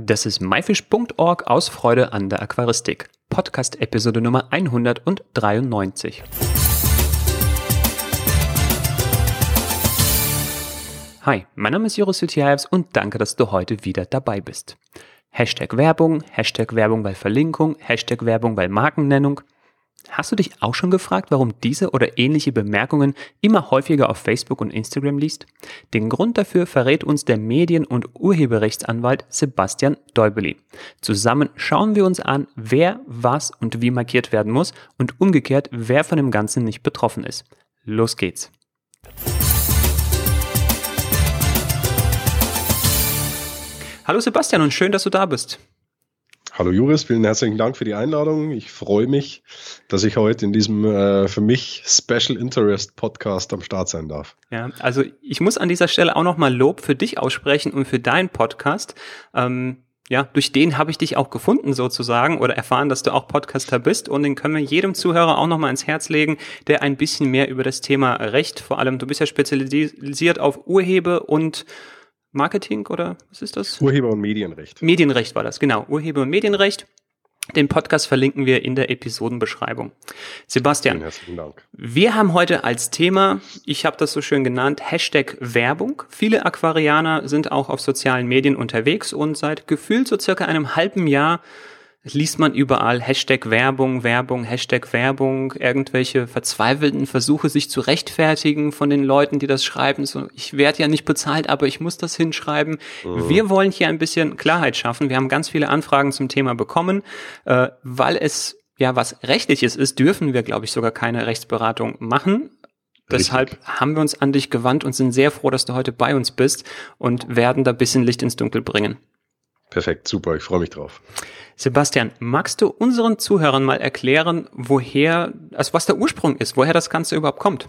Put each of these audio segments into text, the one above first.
Das ist myfish.org aus Freude an der Aquaristik. Podcast Episode Nummer 193. Hi, mein Name ist Joris Jutjaevs und danke, dass du heute wieder dabei bist. Hashtag Werbung, Hashtag Werbung bei Verlinkung, Hashtag Werbung bei Markennennung – Hast du dich auch schon gefragt, warum diese oder ähnliche Bemerkungen immer häufiger auf Facebook und Instagram liest? Den Grund dafür verrät uns der Medien- und Urheberrechtsanwalt Sebastian Deubeli. Zusammen schauen wir uns an, wer, was und wie markiert werden muss und umgekehrt, wer von dem Ganzen nicht betroffen ist. Los geht's! Hallo Sebastian und schön, dass du da bist. Hallo Juris, vielen herzlichen Dank für die Einladung. Ich freue mich, dass ich heute in diesem äh, für mich Special Interest Podcast am Start sein darf. Ja, also ich muss an dieser Stelle auch nochmal Lob für dich aussprechen und für deinen Podcast. Ähm, ja, durch den habe ich dich auch gefunden sozusagen oder erfahren, dass du auch Podcaster bist und den können wir jedem Zuhörer auch nochmal ins Herz legen, der ein bisschen mehr über das Thema Recht, vor allem du bist ja spezialisiert auf Urhebe und Marketing oder was ist das? Urheber- und Medienrecht. Medienrecht war das, genau. Urheber- und Medienrecht. Den Podcast verlinken wir in der Episodenbeschreibung. Sebastian, herzlichen Dank. Wir haben heute als Thema, ich habe das so schön genannt, Hashtag Werbung. Viele Aquarianer sind auch auf sozialen Medien unterwegs und seit gefühlt so circa einem halben Jahr liest man überall Hashtag Werbung, Werbung, Hashtag Werbung, irgendwelche verzweifelten Versuche, sich zu rechtfertigen von den Leuten, die das schreiben. So, ich werde ja nicht bezahlt, aber ich muss das hinschreiben. Mhm. Wir wollen hier ein bisschen Klarheit schaffen. Wir haben ganz viele Anfragen zum Thema bekommen, äh, weil es ja was rechtliches ist, dürfen wir, glaube ich, sogar keine Rechtsberatung machen. Deshalb Richtig. haben wir uns an dich gewandt und sind sehr froh, dass du heute bei uns bist und werden da bisschen Licht ins Dunkel bringen. Perfekt, super, ich freue mich drauf. Sebastian, magst du unseren Zuhörern mal erklären, woher, also was der Ursprung ist, woher das Ganze überhaupt kommt?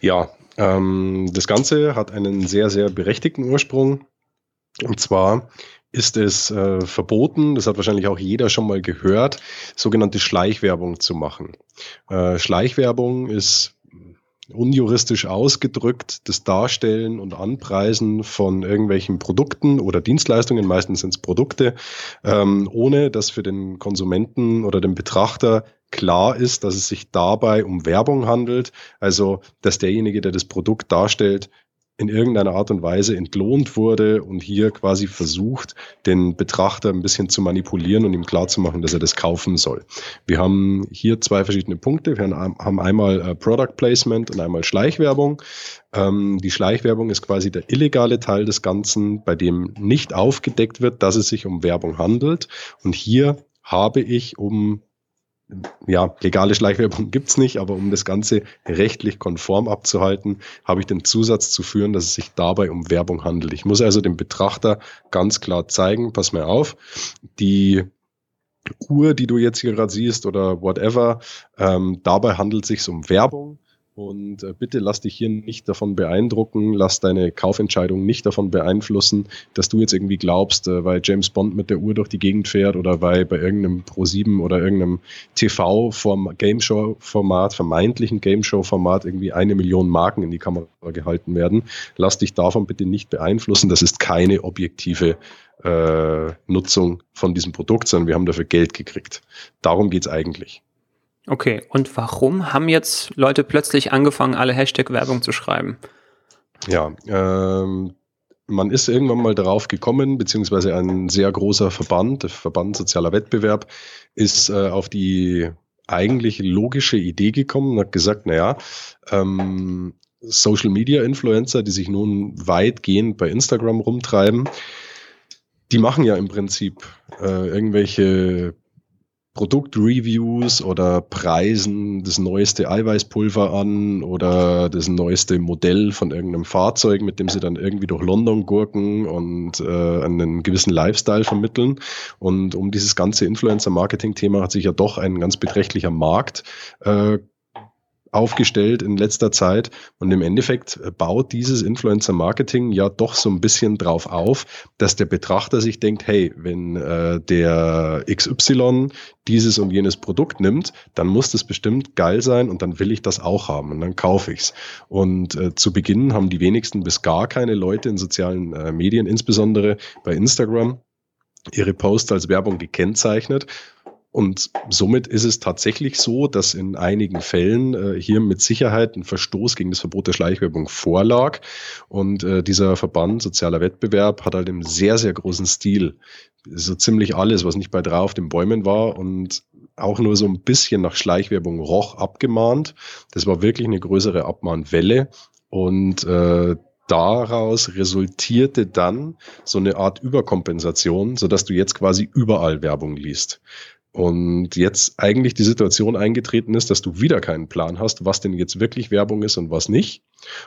Ja, ähm, das Ganze hat einen sehr, sehr berechtigten Ursprung. Und zwar ist es äh, verboten, das hat wahrscheinlich auch jeder schon mal gehört, sogenannte Schleichwerbung zu machen. Äh, Schleichwerbung ist unjuristisch ausgedrückt das Darstellen und Anpreisen von irgendwelchen Produkten oder Dienstleistungen, meistens sind es Produkte, ähm, ohne dass für den Konsumenten oder den Betrachter klar ist, dass es sich dabei um Werbung handelt, also dass derjenige, der das Produkt darstellt, in irgendeiner Art und Weise entlohnt wurde und hier quasi versucht, den Betrachter ein bisschen zu manipulieren und ihm klarzumachen, dass er das kaufen soll. Wir haben hier zwei verschiedene Punkte. Wir haben einmal äh, Product Placement und einmal Schleichwerbung. Ähm, die Schleichwerbung ist quasi der illegale Teil des Ganzen, bei dem nicht aufgedeckt wird, dass es sich um Werbung handelt. Und hier habe ich, um ja, legale Schleichwerbung gibt's nicht, aber um das Ganze rechtlich konform abzuhalten, habe ich den Zusatz zu führen, dass es sich dabei um Werbung handelt. Ich muss also dem Betrachter ganz klar zeigen, pass mir auf, die Uhr, die du jetzt hier gerade siehst oder whatever, ähm, dabei handelt es sich um Werbung und äh, bitte lass dich hier nicht davon beeindrucken, lass deine Kaufentscheidung nicht davon beeinflussen, dass du jetzt irgendwie glaubst, äh, weil James Bond mit der Uhr durch die Gegend fährt oder weil bei irgendeinem Pro7 oder irgendeinem TV-Game-Show-Format, vermeintlichen Game-Show-Format irgendwie eine Million Marken in die Kamera gehalten werden. Lass dich davon bitte nicht beeinflussen. Das ist keine objektive äh, Nutzung von diesem Produkt, sondern wir haben dafür Geld gekriegt. Darum geht's eigentlich. Okay, und warum haben jetzt Leute plötzlich angefangen, alle Hashtag-Werbung zu schreiben? Ja, ähm, man ist irgendwann mal darauf gekommen, beziehungsweise ein sehr großer Verband, der Verband Sozialer Wettbewerb, ist äh, auf die eigentlich logische Idee gekommen und hat gesagt, naja, ähm, Social Media Influencer, die sich nun weitgehend bei Instagram rumtreiben, die machen ja im Prinzip äh, irgendwelche Produktreviews oder preisen das neueste Eiweißpulver an oder das neueste Modell von irgendeinem Fahrzeug, mit dem sie dann irgendwie durch London gurken und äh, einen gewissen Lifestyle vermitteln. Und um dieses ganze Influencer-Marketing-Thema hat sich ja doch ein ganz beträchtlicher Markt äh, aufgestellt in letzter Zeit. Und im Endeffekt baut dieses Influencer-Marketing ja doch so ein bisschen drauf auf, dass der Betrachter sich denkt, hey, wenn äh, der XY dieses und jenes Produkt nimmt, dann muss das bestimmt geil sein und dann will ich das auch haben und dann kaufe ich's. Und äh, zu Beginn haben die wenigsten bis gar keine Leute in sozialen äh, Medien, insbesondere bei Instagram, ihre Posts als Werbung gekennzeichnet. Und somit ist es tatsächlich so, dass in einigen Fällen äh, hier mit Sicherheit ein Verstoß gegen das Verbot der Schleichwerbung vorlag. Und äh, dieser Verband Sozialer Wettbewerb hat halt im sehr, sehr großen Stil so ziemlich alles, was nicht bei drei auf den Bäumen war und auch nur so ein bisschen nach Schleichwerbung roch, abgemahnt. Das war wirklich eine größere Abmahnwelle. Und äh, daraus resultierte dann so eine Art Überkompensation, sodass du jetzt quasi überall Werbung liest. Und jetzt eigentlich die Situation eingetreten ist, dass du wieder keinen Plan hast, was denn jetzt wirklich Werbung ist und was nicht.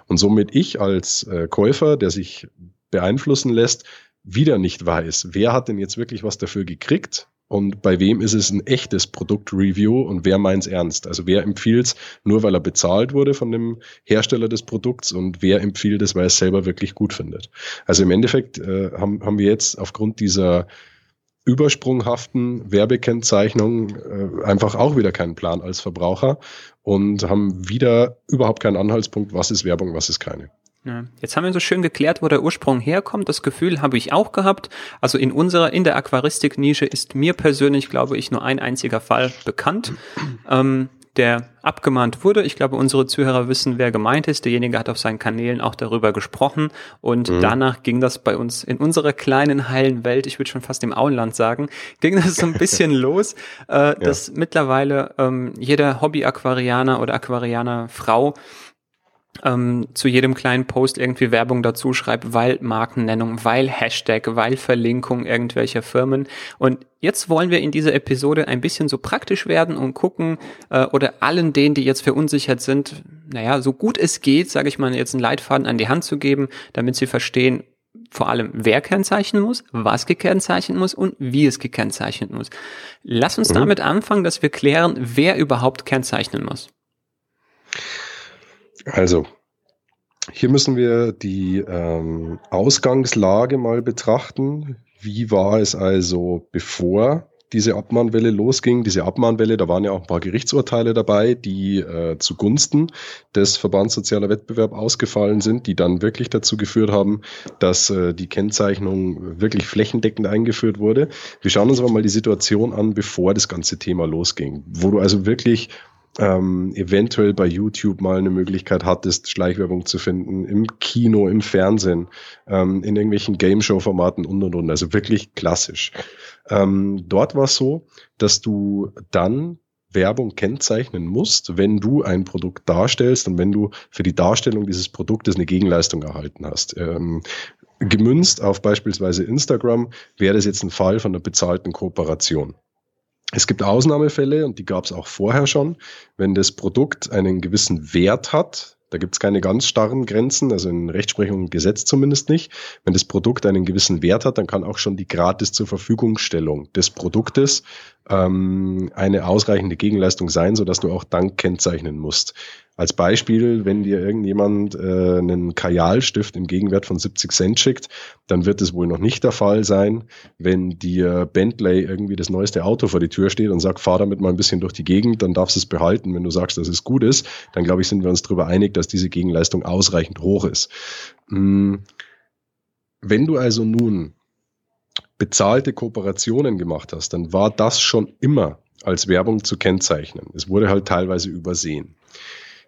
Und somit ich als äh, Käufer, der sich beeinflussen lässt, wieder nicht weiß, wer hat denn jetzt wirklich was dafür gekriegt und bei wem ist es ein echtes Produktreview und wer meint es ernst? Also wer empfiehlt es nur, weil er bezahlt wurde von dem Hersteller des Produkts und wer empfiehlt es, weil er es selber wirklich gut findet? Also im Endeffekt äh, haben, haben wir jetzt aufgrund dieser übersprunghaften Werbekennzeichnung äh, einfach auch wieder keinen Plan als Verbraucher und haben wieder überhaupt keinen Anhaltspunkt, was ist Werbung, was ist keine. Jetzt haben wir so schön geklärt, wo der Ursprung herkommt. Das Gefühl habe ich auch gehabt. Also in unserer, in der Aquaristik-Nische ist mir persönlich, glaube ich, nur ein einziger Fall bekannt, ähm, der abgemahnt wurde. Ich glaube, unsere Zuhörer wissen, wer gemeint ist. Derjenige hat auf seinen Kanälen auch darüber gesprochen. Und mhm. danach ging das bei uns in unserer kleinen heilen Welt, ich würde schon fast im Auenland sagen, ging das so ein bisschen los, äh, ja. dass mittlerweile ähm, jeder Hobby-Aquarianer oder Aquarianer Frau ähm, zu jedem kleinen Post irgendwie Werbung dazu schreibt, weil Markennennung, weil Hashtag, weil Verlinkung irgendwelcher Firmen. Und jetzt wollen wir in dieser Episode ein bisschen so praktisch werden und gucken äh, oder allen denen, die jetzt verunsichert sind, naja, so gut es geht, sage ich mal, jetzt einen Leitfaden an die Hand zu geben, damit sie verstehen, vor allem, wer kennzeichnen muss, was gekennzeichnet muss und wie es gekennzeichnet muss. Lass uns mhm. damit anfangen, dass wir klären, wer überhaupt kennzeichnen muss. Also, hier müssen wir die ähm, Ausgangslage mal betrachten. Wie war es also, bevor diese Abmahnwelle losging? Diese Abmahnwelle, da waren ja auch ein paar Gerichtsurteile dabei, die äh, zugunsten des Verbands Sozialer Wettbewerb ausgefallen sind, die dann wirklich dazu geführt haben, dass äh, die Kennzeichnung wirklich flächendeckend eingeführt wurde. Wir schauen uns aber mal die Situation an, bevor das ganze Thema losging, wo du also wirklich ähm, eventuell bei YouTube mal eine Möglichkeit hattest, Schleichwerbung zu finden, im Kino, im Fernsehen, ähm, in irgendwelchen Game-Show-Formaten und und und. Also wirklich klassisch. Ähm, dort war es so, dass du dann Werbung kennzeichnen musst, wenn du ein Produkt darstellst und wenn du für die Darstellung dieses Produktes eine Gegenleistung erhalten hast. Ähm, gemünzt auf beispielsweise Instagram wäre das jetzt ein Fall von einer bezahlten Kooperation. Es gibt Ausnahmefälle und die gab es auch vorher schon, wenn das Produkt einen gewissen Wert hat. Da gibt es keine ganz starren Grenzen, also in Rechtsprechung und Gesetz zumindest nicht. Wenn das Produkt einen gewissen Wert hat, dann kann auch schon die gratis zur Verfügungstellung des Produktes ähm, eine ausreichende Gegenleistung sein, sodass du auch Dank kennzeichnen musst. Als Beispiel, wenn dir irgendjemand äh, einen Kajalstift im Gegenwert von 70 Cent schickt, dann wird es wohl noch nicht der Fall sein, wenn dir Bentley irgendwie das neueste Auto vor die Tür steht und sagt, fahr damit mal ein bisschen durch die Gegend, dann darfst du es behalten. Wenn du sagst, dass es gut ist, dann glaube ich, sind wir uns darüber einig, dass diese Gegenleistung ausreichend hoch ist. Hm. Wenn du also nun bezahlte Kooperationen gemacht hast, dann war das schon immer als Werbung zu kennzeichnen. Es wurde halt teilweise übersehen.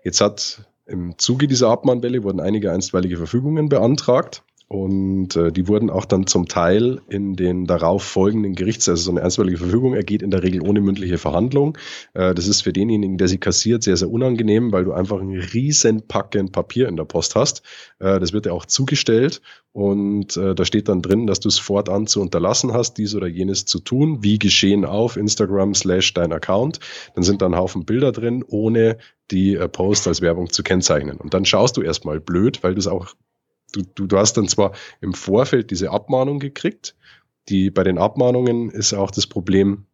Jetzt hat im Zuge dieser Abmahnwelle wurden einige einstweilige Verfügungen beantragt. Und äh, die wurden auch dann zum Teil in den darauf folgenden Gerichts, also so eine einstweilige Verfügung ergeht in der Regel ohne mündliche Verhandlung. Äh, das ist für denjenigen, der sie kassiert, sehr, sehr unangenehm, weil du einfach ein riesen Packen Papier in der Post hast. Äh, das wird ja auch zugestellt und äh, da steht dann drin, dass du es fortan zu unterlassen hast, dies oder jenes zu tun, wie geschehen auf Instagram slash dein Account. Dann sind da ein Haufen Bilder drin, ohne die äh, Post als Werbung zu kennzeichnen. Und dann schaust du erstmal blöd, weil du es auch du, du, du hast dann zwar im Vorfeld diese Abmahnung gekriegt, die bei den Abmahnungen ist auch das Problem,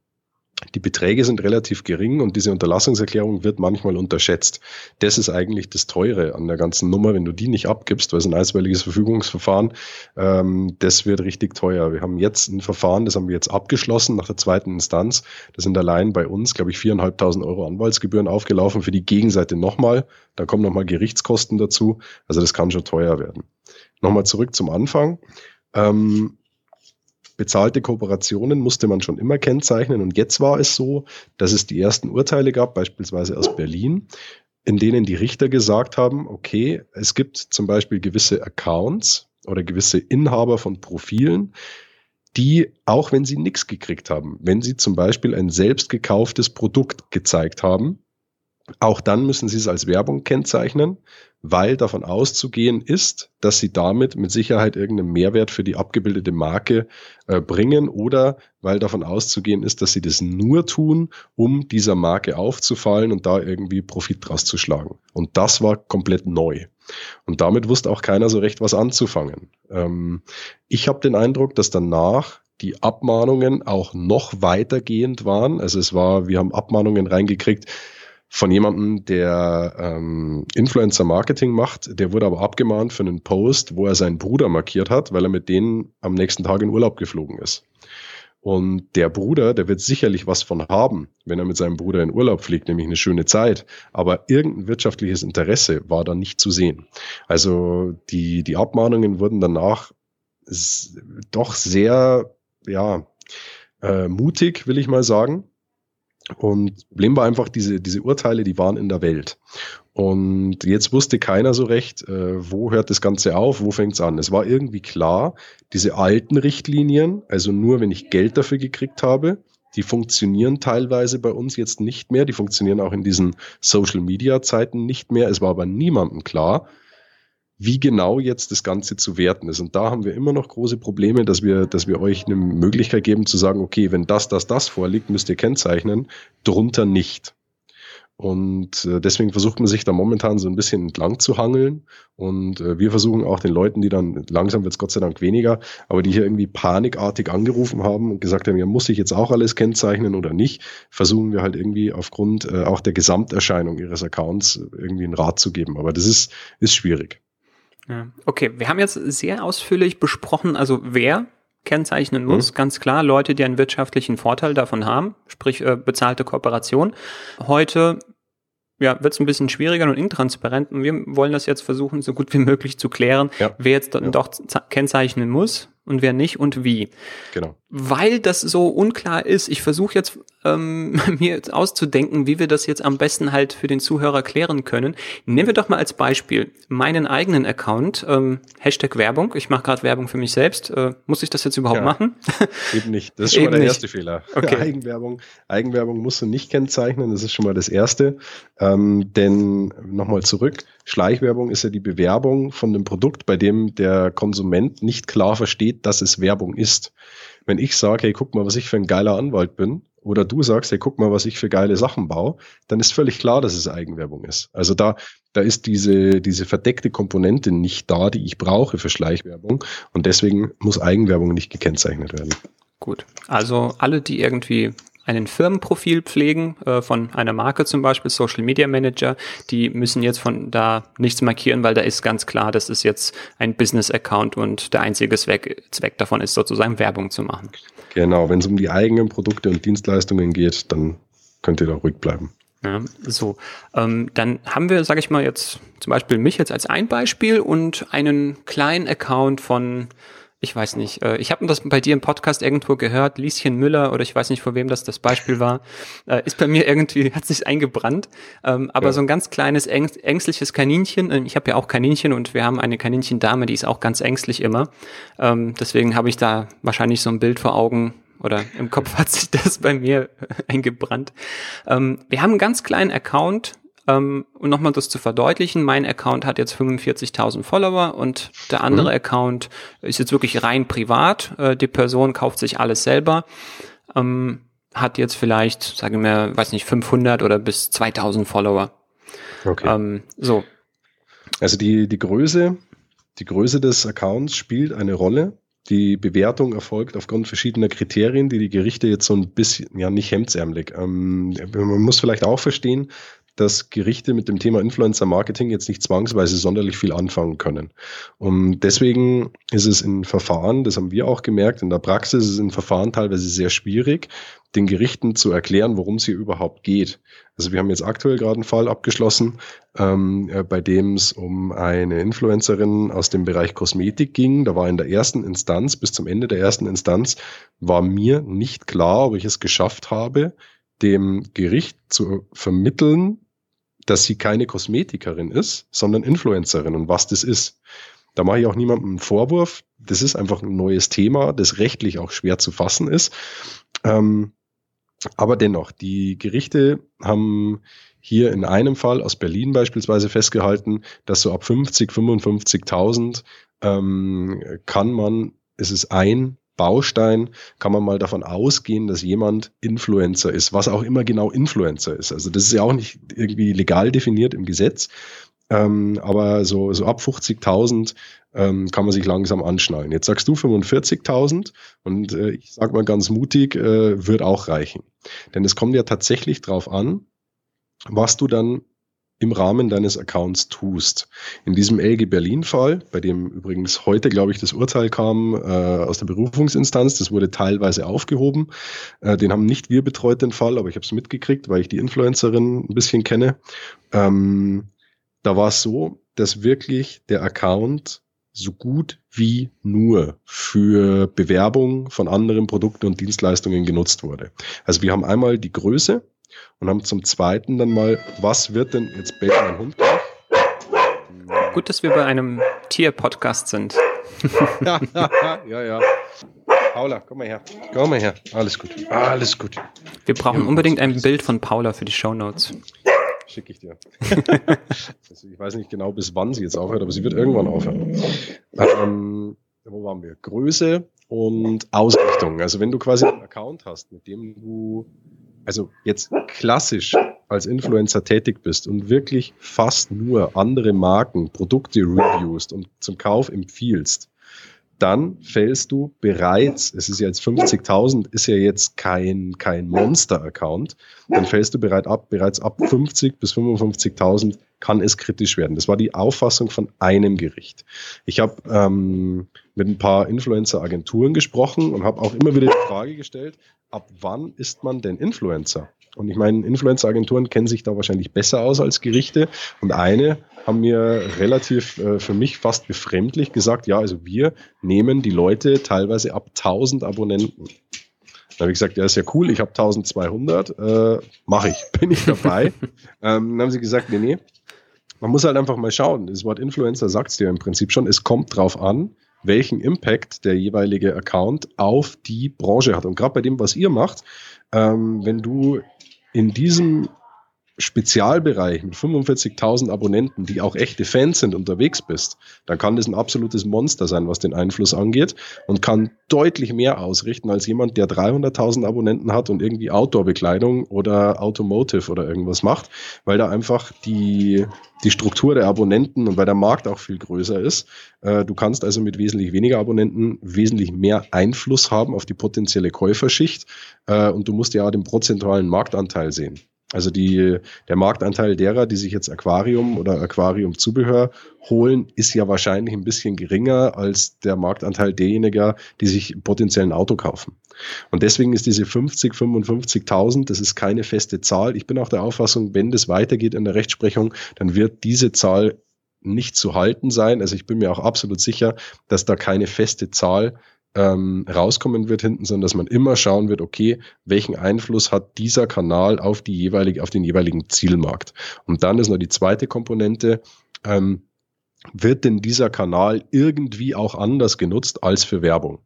die Beträge sind relativ gering und diese Unterlassungserklärung wird manchmal unterschätzt. Das ist eigentlich das Teure an der ganzen Nummer, wenn du die nicht abgibst, weil es ein einstweiliges Verfügungsverfahren, ähm, das wird richtig teuer. Wir haben jetzt ein Verfahren, das haben wir jetzt abgeschlossen nach der zweiten Instanz. Das sind allein bei uns, glaube ich, viereinhalbtausend Euro Anwaltsgebühren aufgelaufen für die Gegenseite nochmal. Da kommen nochmal Gerichtskosten dazu. Also das kann schon teuer werden. Nochmal zurück zum Anfang. Ähm, bezahlte Kooperationen musste man schon immer kennzeichnen und jetzt war es so, dass es die ersten Urteile gab, beispielsweise aus Berlin, in denen die Richter gesagt haben, okay, es gibt zum Beispiel gewisse Accounts oder gewisse Inhaber von Profilen, die, auch wenn sie nichts gekriegt haben, wenn sie zum Beispiel ein selbst gekauftes Produkt gezeigt haben, auch dann müssen Sie es als Werbung kennzeichnen, weil davon auszugehen ist, dass Sie damit mit Sicherheit irgendeinen Mehrwert für die abgebildete Marke äh, bringen oder weil davon auszugehen ist, dass Sie das nur tun, um dieser Marke aufzufallen und da irgendwie Profit draus zu schlagen. Und das war komplett neu. Und damit wusste auch keiner so recht, was anzufangen. Ähm, ich habe den Eindruck, dass danach die Abmahnungen auch noch weitergehend waren. Also es war, wir haben Abmahnungen reingekriegt, von jemandem, der ähm, Influencer-Marketing macht. Der wurde aber abgemahnt für einen Post, wo er seinen Bruder markiert hat, weil er mit denen am nächsten Tag in Urlaub geflogen ist. Und der Bruder, der wird sicherlich was von haben, wenn er mit seinem Bruder in Urlaub fliegt, nämlich eine schöne Zeit. Aber irgendein wirtschaftliches Interesse war da nicht zu sehen. Also die, die Abmahnungen wurden danach doch sehr, ja, äh, mutig, will ich mal sagen. Und Problem war einfach, diese, diese Urteile, die waren in der Welt. Und jetzt wusste keiner so recht, äh, wo hört das Ganze auf, wo fängt es an. Es war irgendwie klar, diese alten Richtlinien, also nur wenn ich Geld dafür gekriegt habe, die funktionieren teilweise bei uns jetzt nicht mehr. Die funktionieren auch in diesen Social-Media-Zeiten nicht mehr. Es war aber niemandem klar, wie genau jetzt das Ganze zu werten ist. Und da haben wir immer noch große Probleme, dass wir, dass wir euch eine Möglichkeit geben zu sagen, okay, wenn das, das, das vorliegt, müsst ihr kennzeichnen, drunter nicht. Und äh, deswegen versucht man sich da momentan so ein bisschen entlang zu hangeln. Und äh, wir versuchen auch den Leuten, die dann, langsam wird es Gott sei Dank weniger, aber die hier irgendwie panikartig angerufen haben und gesagt haben, ja, muss ich jetzt auch alles kennzeichnen oder nicht, versuchen wir halt irgendwie aufgrund äh, auch der Gesamterscheinung ihres Accounts irgendwie einen Rat zu geben. Aber das ist, ist schwierig. Ja. Okay, wir haben jetzt sehr ausführlich besprochen, also wer kennzeichnen muss, mhm. ganz klar, Leute, die einen wirtschaftlichen Vorteil davon haben, sprich äh, bezahlte Kooperation. Heute ja, wird es ein bisschen schwieriger und intransparent und wir wollen das jetzt versuchen, so gut wie möglich zu klären, ja. wer jetzt ja. doch kennzeichnen muss und wer nicht und wie. Genau. Weil das so unklar ist, ich versuche jetzt ähm, mir jetzt auszudenken, wie wir das jetzt am besten halt für den Zuhörer klären können. Nehmen wir doch mal als Beispiel meinen eigenen Account, ähm, Hashtag Werbung. Ich mache gerade Werbung für mich selbst. Äh, muss ich das jetzt überhaupt ja, machen? Eben nicht. Das ist schon mal der nicht. erste Fehler. Okay. Eigenwerbung, Eigenwerbung musst du nicht kennzeichnen. Das ist schon mal das Erste. Ähm, denn nochmal zurück. Schleichwerbung ist ja die Bewerbung von einem Produkt, bei dem der Konsument nicht klar versteht, dass es Werbung ist. Wenn ich sage, hey, guck mal, was ich für ein geiler Anwalt bin, oder du sagst, hey, guck mal, was ich für geile Sachen baue, dann ist völlig klar, dass es Eigenwerbung ist. Also da, da ist diese, diese verdeckte Komponente nicht da, die ich brauche für Schleichwerbung. Und deswegen muss Eigenwerbung nicht gekennzeichnet werden. Gut. Also alle, die irgendwie einen Firmenprofil pflegen äh, von einer Marke zum Beispiel, Social Media Manager, die müssen jetzt von da nichts markieren, weil da ist ganz klar, das ist jetzt ein Business-Account und der einzige Zweck, Zweck davon ist sozusagen Werbung zu machen. Genau, wenn es um die eigenen Produkte und Dienstleistungen geht, dann könnt ihr da ruhig bleiben. Ja, so. Ähm, dann haben wir, sage ich mal, jetzt zum Beispiel mich jetzt als ein Beispiel und einen kleinen Account von ich weiß nicht, äh, ich habe das bei dir im Podcast irgendwo gehört, Lieschen Müller oder ich weiß nicht, vor wem das das Beispiel war, äh, ist bei mir irgendwie, hat sich eingebrannt, ähm, aber ja. so ein ganz kleines, ängstliches Kaninchen, äh, ich habe ja auch Kaninchen und wir haben eine Kaninchendame, die ist auch ganz ängstlich immer, ähm, deswegen habe ich da wahrscheinlich so ein Bild vor Augen, oder im Kopf hat sich das bei mir eingebrannt. Ähm, wir haben einen ganz kleinen Account, ähm, und nochmal das zu verdeutlichen, mein Account hat jetzt 45.000 Follower und der andere mhm. Account ist jetzt wirklich rein privat. Äh, die Person kauft sich alles selber, ähm, hat jetzt vielleicht, sagen wir, weiß nicht, 500 oder bis 2000 Follower. Okay. Ähm, so. Also die, die Größe, die Größe des Accounts spielt eine Rolle. Die Bewertung erfolgt aufgrund verschiedener Kriterien, die die Gerichte jetzt so ein bisschen, ja nicht hemdsärmelig. Ähm, man muss vielleicht auch verstehen, dass Gerichte mit dem Thema Influencer Marketing jetzt nicht zwangsweise sonderlich viel anfangen können. Und deswegen ist es in Verfahren, das haben wir auch gemerkt, in der Praxis ist es in Verfahren teilweise sehr schwierig, den Gerichten zu erklären, worum es hier überhaupt geht. Also wir haben jetzt aktuell gerade einen Fall abgeschlossen, ähm, äh, bei dem es um eine Influencerin aus dem Bereich Kosmetik ging. Da war in der ersten Instanz, bis zum Ende der ersten Instanz, war mir nicht klar, ob ich es geschafft habe, dem Gericht zu vermitteln, dass sie keine Kosmetikerin ist, sondern Influencerin und was das ist. Da mache ich auch niemandem einen Vorwurf. Das ist einfach ein neues Thema, das rechtlich auch schwer zu fassen ist. Ähm, aber dennoch, die Gerichte haben hier in einem Fall aus Berlin beispielsweise festgehalten, dass so ab 50, 55.000 ähm, kann man, es ist ein Baustein, kann man mal davon ausgehen, dass jemand Influencer ist, was auch immer genau Influencer ist. Also das ist ja auch nicht irgendwie legal definiert im Gesetz, ähm, aber so, so ab 50.000 ähm, kann man sich langsam anschnallen. Jetzt sagst du 45.000 und äh, ich sage mal ganz mutig, äh, wird auch reichen. Denn es kommt ja tatsächlich drauf an, was du dann im Rahmen deines Accounts tust. In diesem LG Berlin-Fall, bei dem übrigens heute, glaube ich, das Urteil kam äh, aus der Berufungsinstanz, das wurde teilweise aufgehoben. Äh, den haben nicht wir betreut, den Fall, aber ich habe es mitgekriegt, weil ich die Influencerin ein bisschen kenne. Ähm, da war es so, dass wirklich der Account so gut wie nur für Bewerbung von anderen Produkten und Dienstleistungen genutzt wurde. Also wir haben einmal die Größe und haben zum zweiten dann mal, was wird denn, jetzt bellt mein Hund. Gut, dass wir bei einem Tier-Podcast sind. ja, ja, ja. Paula, komm mal her. Komm mal her. Alles gut. Alles gut. Wir brauchen unbedingt ein Bild von Paula für die Show Notes schicke ich dir. also ich weiß nicht genau, bis wann sie jetzt aufhört, aber sie wird irgendwann aufhören. Ähm, wo waren wir? Größe und Ausrichtung. Also wenn du quasi einen Account hast, mit dem du also jetzt klassisch als Influencer tätig bist und wirklich fast nur andere Marken, Produkte reviewst und zum Kauf empfiehlst, dann fällst du bereits, es ist jetzt 50.000, ist ja jetzt kein, kein Monster-Account, dann fällst du bereit ab, bereits ab 50 bis 55.000 kann es kritisch werden. Das war die Auffassung von einem Gericht. Ich habe ähm, mit ein paar Influencer-Agenturen gesprochen und habe auch immer wieder die Frage gestellt, ab wann ist man denn Influencer? Und ich meine, Influencer-Agenturen kennen sich da wahrscheinlich besser aus als Gerichte. Und eine haben mir relativ äh, für mich fast befremdlich gesagt, ja, also wir nehmen die Leute teilweise ab 1000 Abonnenten. Da habe ich gesagt, ja, ist ja cool, ich habe 1200, äh, mache ich, bin ich dabei. ähm, dann haben sie gesagt, nee, nee, man muss halt einfach mal schauen. Das Wort Influencer sagt es dir im Prinzip schon, es kommt drauf an, welchen Impact der jeweilige Account auf die Branche hat. Und gerade bei dem, was ihr macht, ähm, wenn du in diesem Spezialbereich mit 45.000 Abonnenten, die auch echte Fans sind, unterwegs bist, dann kann das ein absolutes Monster sein, was den Einfluss angeht und kann deutlich mehr ausrichten als jemand, der 300.000 Abonnenten hat und irgendwie Outdoor-Bekleidung oder Automotive oder irgendwas macht, weil da einfach die, die Struktur der Abonnenten und weil der Markt auch viel größer ist. Äh, du kannst also mit wesentlich weniger Abonnenten wesentlich mehr Einfluss haben auf die potenzielle Käuferschicht äh, und du musst ja den prozentualen Marktanteil sehen. Also die, der Marktanteil derer, die sich jetzt Aquarium oder Aquariumzubehör holen, ist ja wahrscheinlich ein bisschen geringer als der Marktanteil derjenigen, die sich potenziell ein Auto kaufen. Und deswegen ist diese 50, 55.000, das ist keine feste Zahl. Ich bin auch der Auffassung, wenn das weitergeht in der Rechtsprechung, dann wird diese Zahl nicht zu halten sein. Also ich bin mir auch absolut sicher, dass da keine feste Zahl ähm, rauskommen wird hinten, sondern dass man immer schauen wird, okay, welchen Einfluss hat dieser Kanal auf die jeweilige, auf den jeweiligen Zielmarkt. Und dann ist noch die zweite Komponente, ähm, wird denn dieser Kanal irgendwie auch anders genutzt als für Werbung?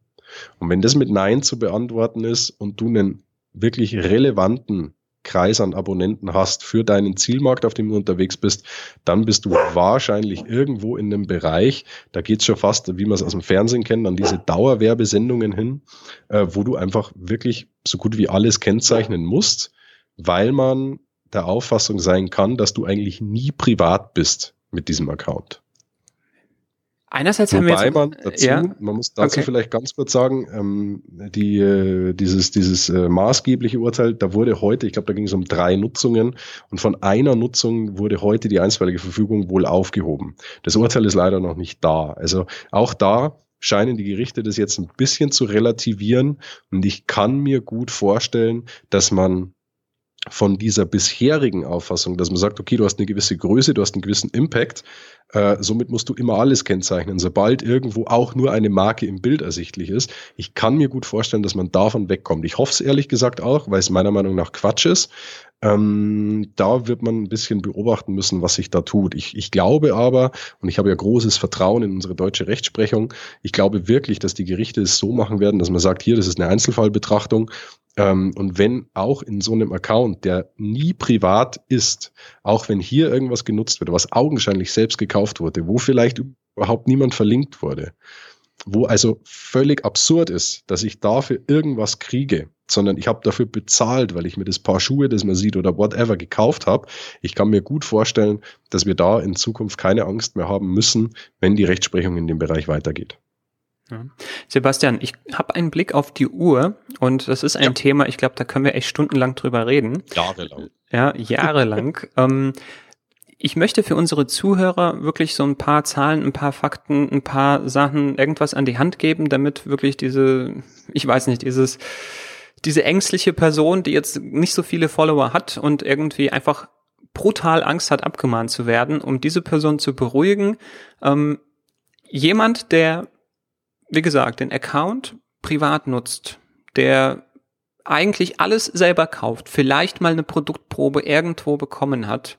Und wenn das mit Nein zu beantworten ist und du einen wirklich relevanten Kreis an Abonnenten hast für deinen Zielmarkt, auf dem du unterwegs bist, dann bist du wahrscheinlich irgendwo in einem Bereich, da geht's schon fast, wie man es aus dem Fernsehen kennt, an diese Dauerwerbesendungen hin, äh, wo du einfach wirklich so gut wie alles kennzeichnen musst, weil man der Auffassung sein kann, dass du eigentlich nie privat bist mit diesem Account. Einerseits Wobei haben wir man dazu, ja? man muss dazu okay. vielleicht ganz kurz sagen, ähm, die, äh, dieses, dieses äh, maßgebliche Urteil, da wurde heute, ich glaube, da ging es um drei Nutzungen und von einer Nutzung wurde heute die einstweilige Verfügung wohl aufgehoben. Das Urteil ist leider noch nicht da. Also auch da scheinen die Gerichte das jetzt ein bisschen zu relativieren und ich kann mir gut vorstellen, dass man von dieser bisherigen Auffassung, dass man sagt, okay, du hast eine gewisse Größe, du hast einen gewissen Impact, äh, somit musst du immer alles kennzeichnen, sobald irgendwo auch nur eine Marke im Bild ersichtlich ist. Ich kann mir gut vorstellen, dass man davon wegkommt. Ich hoffe es ehrlich gesagt auch, weil es meiner Meinung nach Quatsch ist. Ähm, da wird man ein bisschen beobachten müssen, was sich da tut. Ich, ich glaube aber, und ich habe ja großes Vertrauen in unsere deutsche Rechtsprechung, ich glaube wirklich, dass die Gerichte es so machen werden, dass man sagt, hier, das ist eine Einzelfallbetrachtung ähm, und wenn auch in so einem Account, der nie privat ist, auch wenn hier irgendwas genutzt wird, was augenscheinlich selbst gekauft wurde, wo vielleicht überhaupt niemand verlinkt wurde, wo also völlig absurd ist, dass ich dafür irgendwas kriege, sondern ich habe dafür bezahlt, weil ich mir das Paar Schuhe, das man sieht oder whatever gekauft habe. Ich kann mir gut vorstellen, dass wir da in Zukunft keine Angst mehr haben müssen, wenn die Rechtsprechung in dem Bereich weitergeht. Ja. Sebastian, ich habe einen Blick auf die Uhr und das ist ein ja. Thema, ich glaube, da können wir echt stundenlang drüber reden. Jahrelang. Ja, jahrelang. ähm, ich möchte für unsere Zuhörer wirklich so ein paar Zahlen, ein paar Fakten, ein paar Sachen, irgendwas an die Hand geben, damit wirklich diese, ich weiß nicht, dieses, diese ängstliche Person, die jetzt nicht so viele Follower hat und irgendwie einfach brutal Angst hat, abgemahnt zu werden, um diese Person zu beruhigen. Ähm, jemand, der wie gesagt, den Account privat nutzt, der eigentlich alles selber kauft, vielleicht mal eine Produktprobe irgendwo bekommen hat,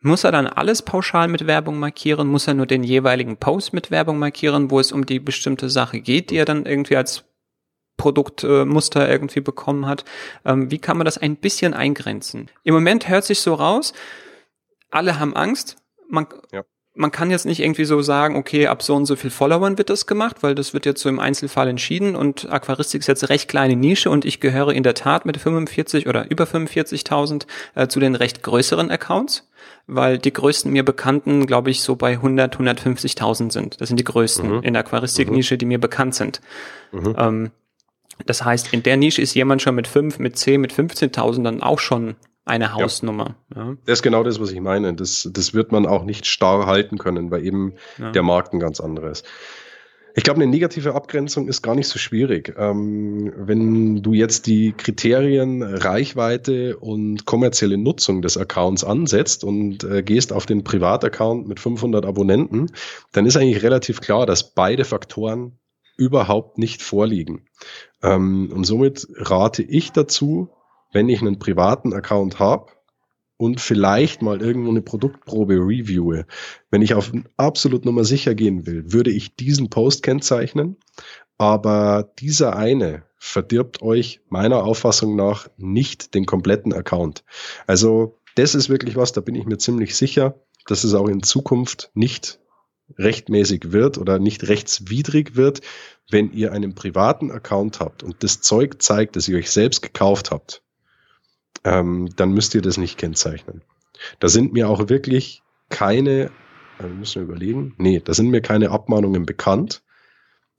muss er dann alles pauschal mit Werbung markieren? Muss er nur den jeweiligen Post mit Werbung markieren, wo es um die bestimmte Sache geht, die er dann irgendwie als Produktmuster äh, irgendwie bekommen hat? Ähm, wie kann man das ein bisschen eingrenzen? Im Moment hört sich so raus, alle haben Angst. Man, ja man kann jetzt nicht irgendwie so sagen, okay, ab so und so viel Followern wird das gemacht, weil das wird jetzt so im Einzelfall entschieden und Aquaristik ist jetzt eine recht kleine Nische und ich gehöre in der Tat mit 45 oder über 45.000 äh, zu den recht größeren Accounts, weil die größten mir bekannten, glaube ich, so bei 100, 150.000 sind. Das sind die größten mhm. in der Aquaristik-Nische, die mir bekannt sind. Mhm. Ähm, das heißt, in der Nische ist jemand schon mit 5, mit 10, mit 15.000 dann auch schon eine Hausnummer. Ja. ja. Das ist genau das, was ich meine. Das, das wird man auch nicht starr halten können, weil eben ja. der Markt ein ganz anderes. Ich glaube, eine negative Abgrenzung ist gar nicht so schwierig. Ähm, wenn du jetzt die Kriterien Reichweite und kommerzielle Nutzung des Accounts ansetzt und äh, gehst auf den Privataccount mit 500 Abonnenten, dann ist eigentlich relativ klar, dass beide Faktoren überhaupt nicht vorliegen. Ähm, und somit rate ich dazu, wenn ich einen privaten Account habe und vielleicht mal irgendwo eine Produktprobe reviewe, wenn ich auf absolut Nummer sicher gehen will, würde ich diesen Post kennzeichnen. Aber dieser eine verdirbt euch meiner Auffassung nach nicht den kompletten Account. Also das ist wirklich was, da bin ich mir ziemlich sicher, dass es auch in Zukunft nicht rechtmäßig wird oder nicht rechtswidrig wird, wenn ihr einen privaten Account habt und das Zeug zeigt, dass ihr euch selbst gekauft habt ähm, dann müsst ihr das nicht kennzeichnen. Da sind mir auch wirklich keine, äh, müssen wir überlegen, nee, da sind mir keine Abmahnungen bekannt.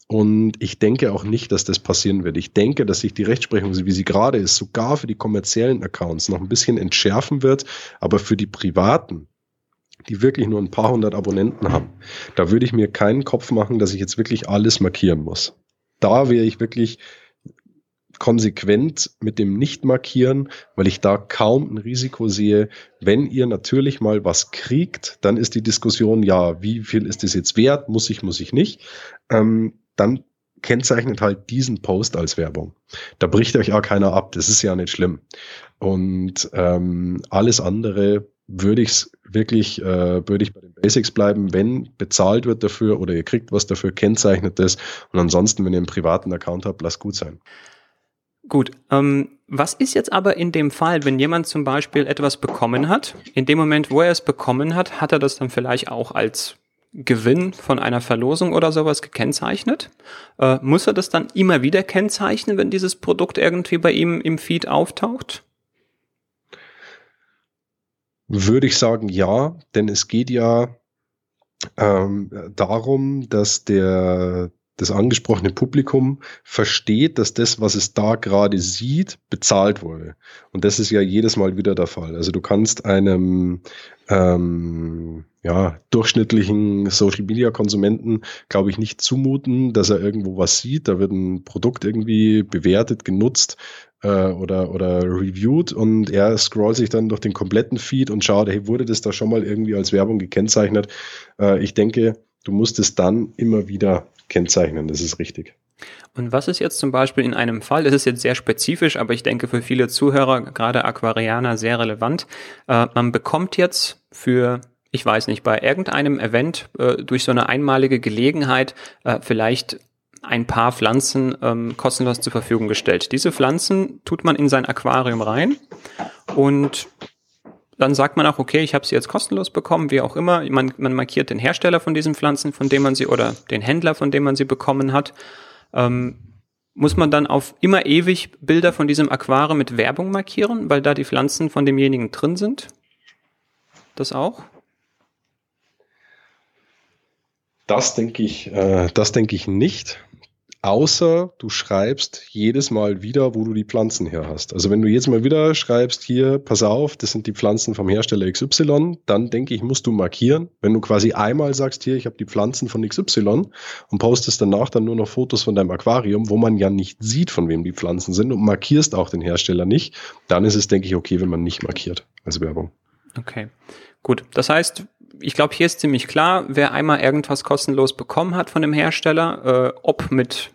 Und ich denke auch nicht, dass das passieren wird. Ich denke, dass sich die Rechtsprechung, wie sie gerade ist, sogar für die kommerziellen Accounts noch ein bisschen entschärfen wird. Aber für die privaten, die wirklich nur ein paar hundert Abonnenten haben, da würde ich mir keinen Kopf machen, dass ich jetzt wirklich alles markieren muss. Da wäre ich wirklich konsequent mit dem Nicht-Markieren, weil ich da kaum ein Risiko sehe. Wenn ihr natürlich mal was kriegt, dann ist die Diskussion, ja, wie viel ist das jetzt wert? Muss ich, muss ich nicht? Ähm, dann kennzeichnet halt diesen Post als Werbung. Da bricht euch auch keiner ab. Das ist ja nicht schlimm. Und ähm, alles andere würde ich wirklich, äh, würde ich bei den Basics bleiben, wenn bezahlt wird dafür oder ihr kriegt was dafür, kennzeichnet das. Und ansonsten, wenn ihr einen privaten Account habt, lasst gut sein. Gut, ähm, was ist jetzt aber in dem Fall, wenn jemand zum Beispiel etwas bekommen hat? In dem Moment, wo er es bekommen hat, hat er das dann vielleicht auch als Gewinn von einer Verlosung oder sowas gekennzeichnet? Äh, muss er das dann immer wieder kennzeichnen, wenn dieses Produkt irgendwie bei ihm im Feed auftaucht? Würde ich sagen, ja, denn es geht ja ähm, darum, dass der das angesprochene Publikum versteht, dass das, was es da gerade sieht, bezahlt wurde. Und das ist ja jedes Mal wieder der Fall. Also du kannst einem ähm, ja, durchschnittlichen Social-Media-Konsumenten, glaube ich, nicht zumuten, dass er irgendwo was sieht. Da wird ein Produkt irgendwie bewertet, genutzt äh, oder, oder reviewed und er scrollt sich dann durch den kompletten Feed und schaut, hey, wurde das da schon mal irgendwie als Werbung gekennzeichnet? Äh, ich denke, du musst es dann immer wieder kennzeichnen, das ist richtig. Und was ist jetzt zum Beispiel in einem Fall, das ist jetzt sehr spezifisch, aber ich denke für viele Zuhörer, gerade Aquarianer, sehr relevant. Äh, man bekommt jetzt für, ich weiß nicht, bei irgendeinem Event äh, durch so eine einmalige Gelegenheit äh, vielleicht ein paar Pflanzen ähm, kostenlos zur Verfügung gestellt. Diese Pflanzen tut man in sein Aquarium rein und dann sagt man auch, okay, ich habe sie jetzt kostenlos bekommen, wie auch immer. Man, man markiert den Hersteller von diesen Pflanzen, von dem man sie oder den Händler, von dem man sie bekommen hat. Ähm, muss man dann auf immer ewig Bilder von diesem Aquarium mit Werbung markieren, weil da die Pflanzen von demjenigen drin sind? Das auch? Das denke ich, äh, das denke ich nicht. Außer du schreibst jedes Mal wieder, wo du die Pflanzen her hast. Also wenn du jetzt mal wieder schreibst, hier, pass auf, das sind die Pflanzen vom Hersteller XY, dann denke ich, musst du markieren. Wenn du quasi einmal sagst, hier, ich habe die Pflanzen von XY und postest danach dann nur noch Fotos von deinem Aquarium, wo man ja nicht sieht, von wem die Pflanzen sind und markierst auch den Hersteller nicht, dann ist es, denke ich, okay, wenn man nicht markiert als Werbung. Okay. Gut. Das heißt, ich glaube, hier ist ziemlich klar, wer einmal irgendwas kostenlos bekommen hat von dem Hersteller, äh, ob mit,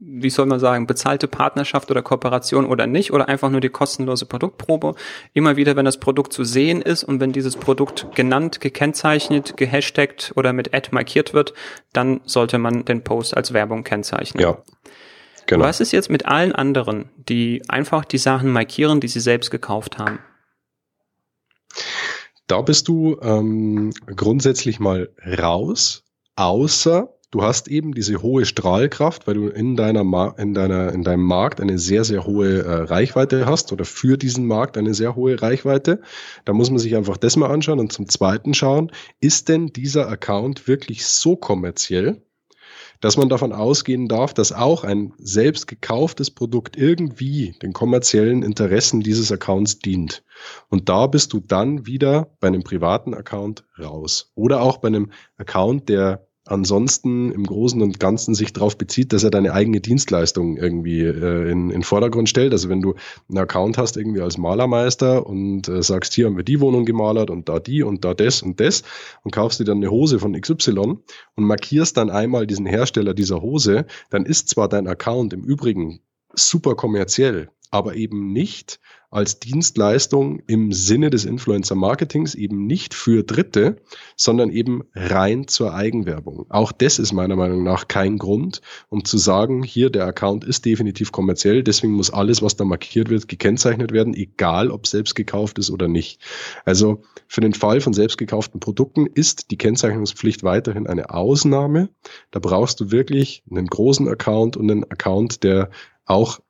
wie soll man sagen, bezahlte Partnerschaft oder Kooperation oder nicht, oder einfach nur die kostenlose Produktprobe. Immer wieder, wenn das Produkt zu sehen ist und wenn dieses Produkt genannt, gekennzeichnet, gehashtagt oder mit Ad markiert wird, dann sollte man den Post als Werbung kennzeichnen. Ja. Genau. Was ist jetzt mit allen anderen, die einfach die Sachen markieren, die sie selbst gekauft haben? Da bist du ähm, grundsätzlich mal raus, außer du hast eben diese hohe Strahlkraft, weil du in deiner Ma in deiner in deinem Markt eine sehr sehr hohe äh, Reichweite hast oder für diesen Markt eine sehr hohe Reichweite. Da muss man sich einfach das mal anschauen und zum zweiten schauen, ist denn dieser Account wirklich so kommerziell, dass man davon ausgehen darf, dass auch ein selbst gekauftes Produkt irgendwie den kommerziellen Interessen dieses Accounts dient. Und da bist du dann wieder bei einem privaten Account raus. Oder auch bei einem Account, der ansonsten im Großen und Ganzen sich darauf bezieht, dass er deine eigene Dienstleistung irgendwie äh, in, in Vordergrund stellt. Also wenn du einen Account hast irgendwie als Malermeister und äh, sagst, hier haben wir die Wohnung gemalert und da die und da das und das und kaufst dir dann eine Hose von XY und markierst dann einmal diesen Hersteller dieser Hose, dann ist zwar dein Account im Übrigen super kommerziell, aber eben nicht als Dienstleistung im Sinne des Influencer-Marketings, eben nicht für Dritte, sondern eben rein zur Eigenwerbung. Auch das ist meiner Meinung nach kein Grund, um zu sagen, hier der Account ist definitiv kommerziell, deswegen muss alles, was da markiert wird, gekennzeichnet werden, egal ob selbst gekauft ist oder nicht. Also für den Fall von selbst gekauften Produkten ist die Kennzeichnungspflicht weiterhin eine Ausnahme. Da brauchst du wirklich einen großen Account und einen Account, der auch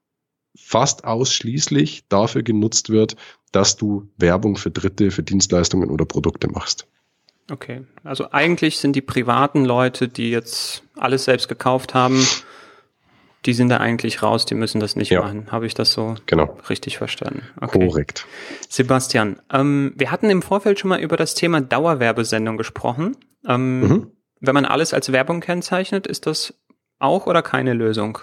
fast ausschließlich dafür genutzt wird, dass du Werbung für Dritte, für Dienstleistungen oder Produkte machst. Okay, also eigentlich sind die privaten Leute, die jetzt alles selbst gekauft haben, die sind da eigentlich raus, die müssen das nicht ja. machen. Habe ich das so genau. richtig verstanden? Okay. Korrekt. Sebastian, ähm, wir hatten im Vorfeld schon mal über das Thema Dauerwerbesendung gesprochen. Ähm, mhm. Wenn man alles als Werbung kennzeichnet, ist das auch oder keine Lösung?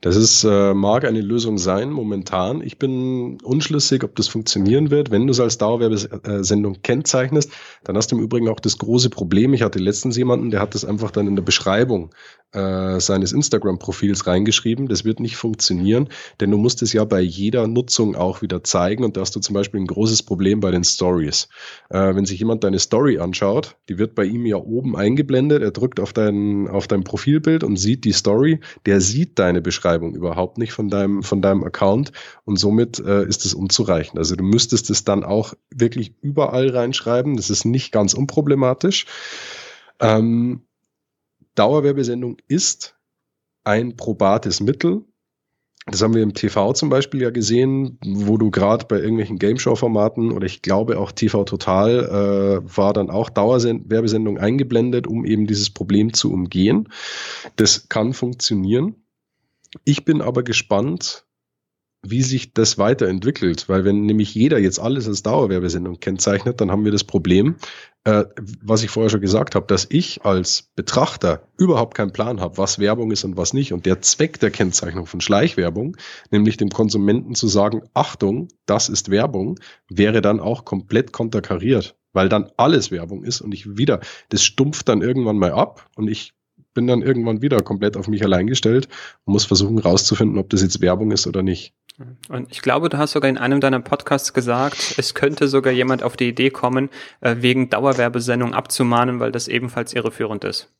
Das ist, äh, mag eine Lösung sein momentan. Ich bin unschlüssig, ob das funktionieren wird. Wenn du es als Dauerwerbesendung kennzeichnest, dann hast du im Übrigen auch das große Problem. Ich hatte letztens jemanden, der hat das einfach dann in der Beschreibung äh, seines Instagram-Profils reingeschrieben. Das wird nicht funktionieren, denn du musst es ja bei jeder Nutzung auch wieder zeigen und da hast du zum Beispiel ein großes Problem bei den Stories. Äh, wenn sich jemand deine Story anschaut, die wird bei ihm ja oben eingeblendet, er drückt auf dein, auf dein Profilbild und sieht die Story, der sieht deine Beschreibung überhaupt nicht von deinem, von deinem Account und somit äh, ist es unzureichend. Also du müsstest es dann auch wirklich überall reinschreiben. Das ist nicht ganz unproblematisch. Ähm, Dauerwerbesendung ist ein probates Mittel. Das haben wir im TV zum Beispiel ja gesehen, wo du gerade bei irgendwelchen Game-Show-Formaten oder ich glaube auch TV Total äh, war dann auch Dauerwerbesendung eingeblendet, um eben dieses Problem zu umgehen. Das kann funktionieren. Ich bin aber gespannt, wie sich das weiterentwickelt, weil wenn nämlich jeder jetzt alles als Dauerwerbesendung kennzeichnet, dann haben wir das Problem, äh, was ich vorher schon gesagt habe, dass ich als Betrachter überhaupt keinen Plan habe, was Werbung ist und was nicht. Und der Zweck der Kennzeichnung von Schleichwerbung, nämlich dem Konsumenten zu sagen, Achtung, das ist Werbung, wäre dann auch komplett konterkariert, weil dann alles Werbung ist und ich wieder, das stumpft dann irgendwann mal ab und ich bin dann irgendwann wieder komplett auf mich allein gestellt und muss versuchen rauszufinden, ob das jetzt Werbung ist oder nicht. Und ich glaube, du hast sogar in einem deiner Podcasts gesagt, es könnte sogar jemand auf die Idee kommen, äh, wegen Dauerwerbesendung abzumahnen, weil das ebenfalls irreführend ist.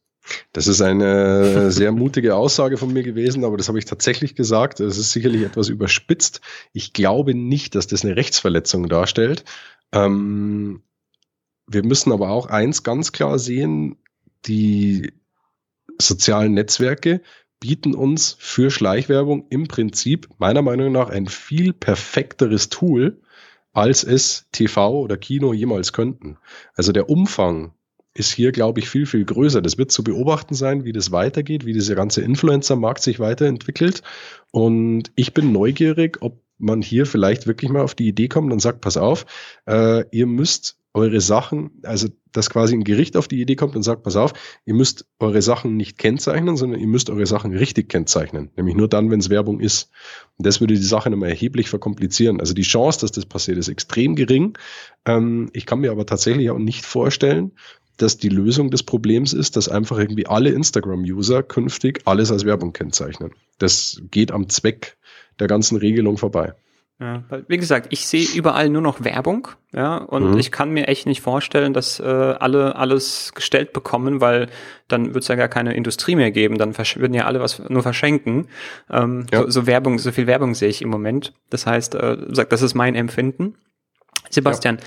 Das ist eine sehr mutige Aussage von mir gewesen, aber das habe ich tatsächlich gesagt. Es ist sicherlich etwas überspitzt. Ich glaube nicht, dass das eine Rechtsverletzung darstellt. Ähm, wir müssen aber auch eins ganz klar sehen, die sozialen Netzwerke bieten uns für Schleichwerbung im Prinzip meiner Meinung nach ein viel perfekteres Tool, als es TV oder Kino jemals könnten. Also der Umfang ist hier, glaube ich, viel, viel größer. Das wird zu beobachten sein, wie das weitergeht, wie dieser ganze Influencer-Markt sich weiterentwickelt. Und ich bin neugierig, ob man hier vielleicht wirklich mal auf die Idee kommt und sagt, pass auf, äh, ihr müsst eure Sachen, also dass quasi ein Gericht auf die Idee kommt und sagt, pass auf, ihr müsst eure Sachen nicht kennzeichnen, sondern ihr müsst eure Sachen richtig kennzeichnen. Nämlich nur dann, wenn es Werbung ist. Und das würde die Sache nochmal erheblich verkomplizieren. Also die Chance, dass das passiert, ist extrem gering. Ähm, ich kann mir aber tatsächlich auch nicht vorstellen, dass die Lösung des Problems ist, dass einfach irgendwie alle Instagram-User künftig alles als Werbung kennzeichnen. Das geht am Zweck der ganzen Regelung vorbei. Ja, weil, wie gesagt, ich sehe überall nur noch Werbung, ja, und mhm. ich kann mir echt nicht vorstellen, dass äh, alle alles gestellt bekommen, weil dann wird es ja gar keine Industrie mehr geben, dann würden ja alle was nur verschenken. Ähm, ja. so, so, Werbung, so viel Werbung sehe ich im Moment. Das heißt, äh, sagt, das ist mein Empfinden. Sebastian, ja.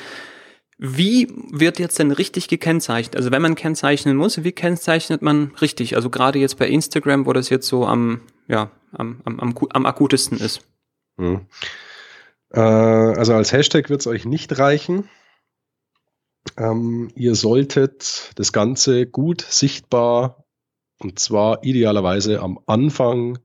Wie wird jetzt denn richtig gekennzeichnet? Also wenn man kennzeichnen muss, wie kennzeichnet man richtig? Also gerade jetzt bei Instagram, wo das jetzt so am, ja, am, am, am, am akutesten ist. Mhm. Äh, also als Hashtag wird es euch nicht reichen. Ähm, ihr solltet das Ganze gut sichtbar und zwar idealerweise am Anfang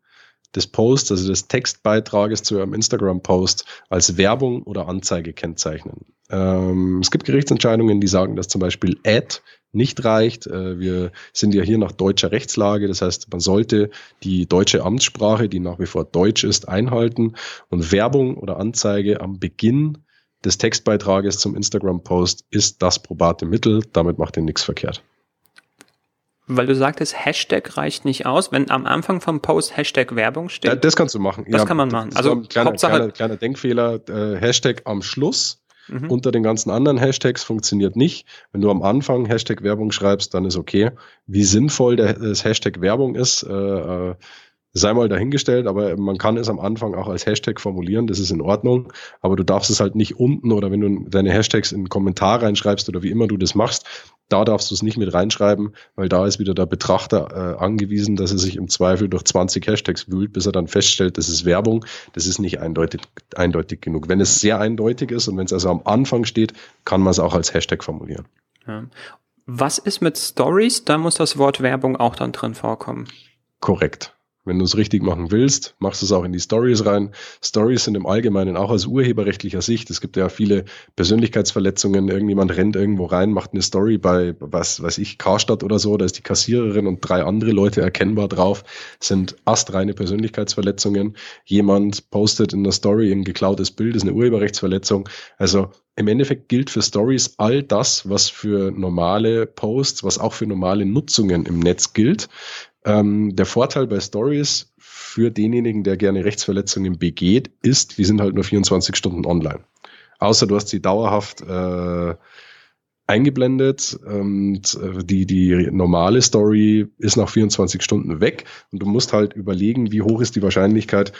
des Posts, also des Textbeitrages zu eurem Instagram-Post als Werbung oder Anzeige kennzeichnen. Ähm, es gibt Gerichtsentscheidungen, die sagen, dass zum Beispiel Ad nicht reicht. Äh, wir sind ja hier nach deutscher Rechtslage. Das heißt, man sollte die deutsche Amtssprache, die nach wie vor Deutsch ist, einhalten und Werbung oder Anzeige am Beginn des Textbeitrages zum Instagram-Post ist das probate Mittel. Damit macht ihr nichts verkehrt. Weil du sagtest, Hashtag reicht nicht aus, wenn am Anfang vom Post Hashtag Werbung steht. Das kannst du machen. Das ja, kann man machen. Also ein kleiner, Hauptsache kleiner, kleiner Denkfehler. Äh, Hashtag am Schluss mhm. unter den ganzen anderen Hashtags funktioniert nicht. Wenn du am Anfang Hashtag Werbung schreibst, dann ist okay. Wie sinnvoll der, das Hashtag Werbung ist, äh, äh, sei mal dahingestellt, aber man kann es am Anfang auch als Hashtag formulieren, das ist in Ordnung, aber du darfst es halt nicht unten oder wenn du deine Hashtags in einen Kommentar reinschreibst oder wie immer du das machst, da darfst du es nicht mit reinschreiben, weil da ist wieder der Betrachter äh, angewiesen, dass er sich im Zweifel durch 20 Hashtags wühlt, bis er dann feststellt, das ist Werbung, das ist nicht eindeutig, eindeutig genug. Wenn es sehr eindeutig ist und wenn es also am Anfang steht, kann man es auch als Hashtag formulieren. Ja. Was ist mit Stories? Da muss das Wort Werbung auch dann drin vorkommen. Korrekt. Wenn du es richtig machen willst, machst du es auch in die Stories rein. Stories sind im Allgemeinen auch aus urheberrechtlicher Sicht. Es gibt ja viele Persönlichkeitsverletzungen. Irgendjemand rennt irgendwo rein, macht eine Story bei, was weiß ich, Karstadt oder so. Da ist die Kassiererin und drei andere Leute erkennbar drauf. Sind astreine Persönlichkeitsverletzungen. Jemand postet in der Story ein geklautes Bild, ist eine Urheberrechtsverletzung. Also im Endeffekt gilt für Stories all das, was für normale Posts, was auch für normale Nutzungen im Netz gilt. Ähm, der Vorteil bei Stories für denjenigen, der gerne Rechtsverletzungen begeht, ist, die sind halt nur 24 Stunden online. Außer du hast sie dauerhaft äh, eingeblendet und äh, die, die normale Story ist nach 24 Stunden weg und du musst halt überlegen, wie hoch ist die Wahrscheinlichkeit,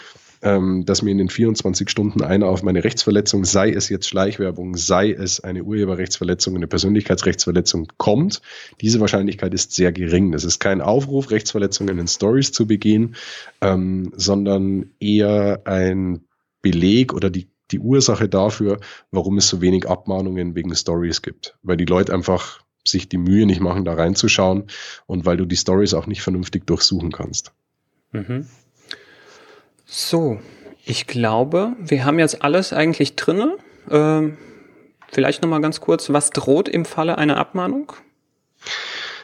ähm, dass mir in den 24 Stunden einer auf meine Rechtsverletzung, sei es jetzt Schleichwerbung, sei es eine Urheberrechtsverletzung, eine Persönlichkeitsrechtsverletzung kommt. Diese Wahrscheinlichkeit ist sehr gering. Das ist kein Aufruf, Rechtsverletzungen in Stories zu begehen, ähm, sondern eher ein Beleg oder die die Ursache dafür, warum es so wenig Abmahnungen wegen Stories gibt. Weil die Leute einfach sich die Mühe nicht machen, da reinzuschauen und weil du die Stories auch nicht vernünftig durchsuchen kannst. Mhm. So, ich glaube, wir haben jetzt alles eigentlich drinne. Ähm, vielleicht nochmal ganz kurz, was droht im Falle einer Abmahnung?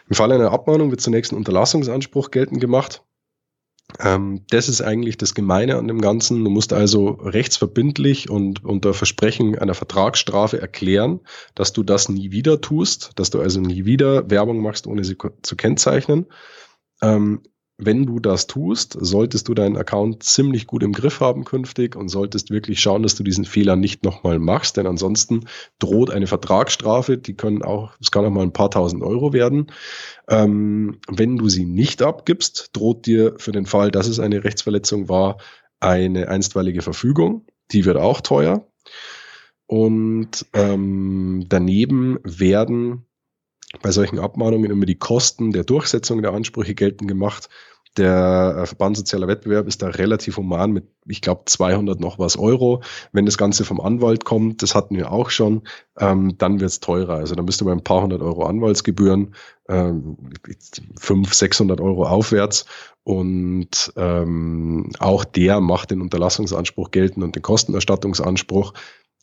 Im Falle einer Abmahnung wird zunächst ein Unterlassungsanspruch geltend gemacht. Ähm, das ist eigentlich das Gemeine an dem Ganzen. Du musst also rechtsverbindlich und unter Versprechen einer Vertragsstrafe erklären, dass du das nie wieder tust, dass du also nie wieder Werbung machst, ohne sie zu kennzeichnen. Ähm, wenn du das tust, solltest du deinen Account ziemlich gut im Griff haben künftig und solltest wirklich schauen, dass du diesen Fehler nicht nochmal machst, denn ansonsten droht eine Vertragsstrafe, die können auch, es kann auch mal ein paar tausend Euro werden. Ähm, wenn du sie nicht abgibst, droht dir für den Fall, dass es eine Rechtsverletzung war, eine einstweilige Verfügung. Die wird auch teuer. Und ähm, daneben werden bei solchen Abmahnungen immer die Kosten der Durchsetzung der Ansprüche geltend gemacht. Der äh, Verband Sozialer Wettbewerb ist da relativ human mit, ich glaube, 200 noch was Euro. Wenn das Ganze vom Anwalt kommt, das hatten wir auch schon, ähm, dann wird's teurer. Also dann bist du bei ein paar hundert Euro Anwaltsgebühren, ähm, 500, 600 Euro aufwärts. Und ähm, auch der macht den Unterlassungsanspruch geltend und den Kostenerstattungsanspruch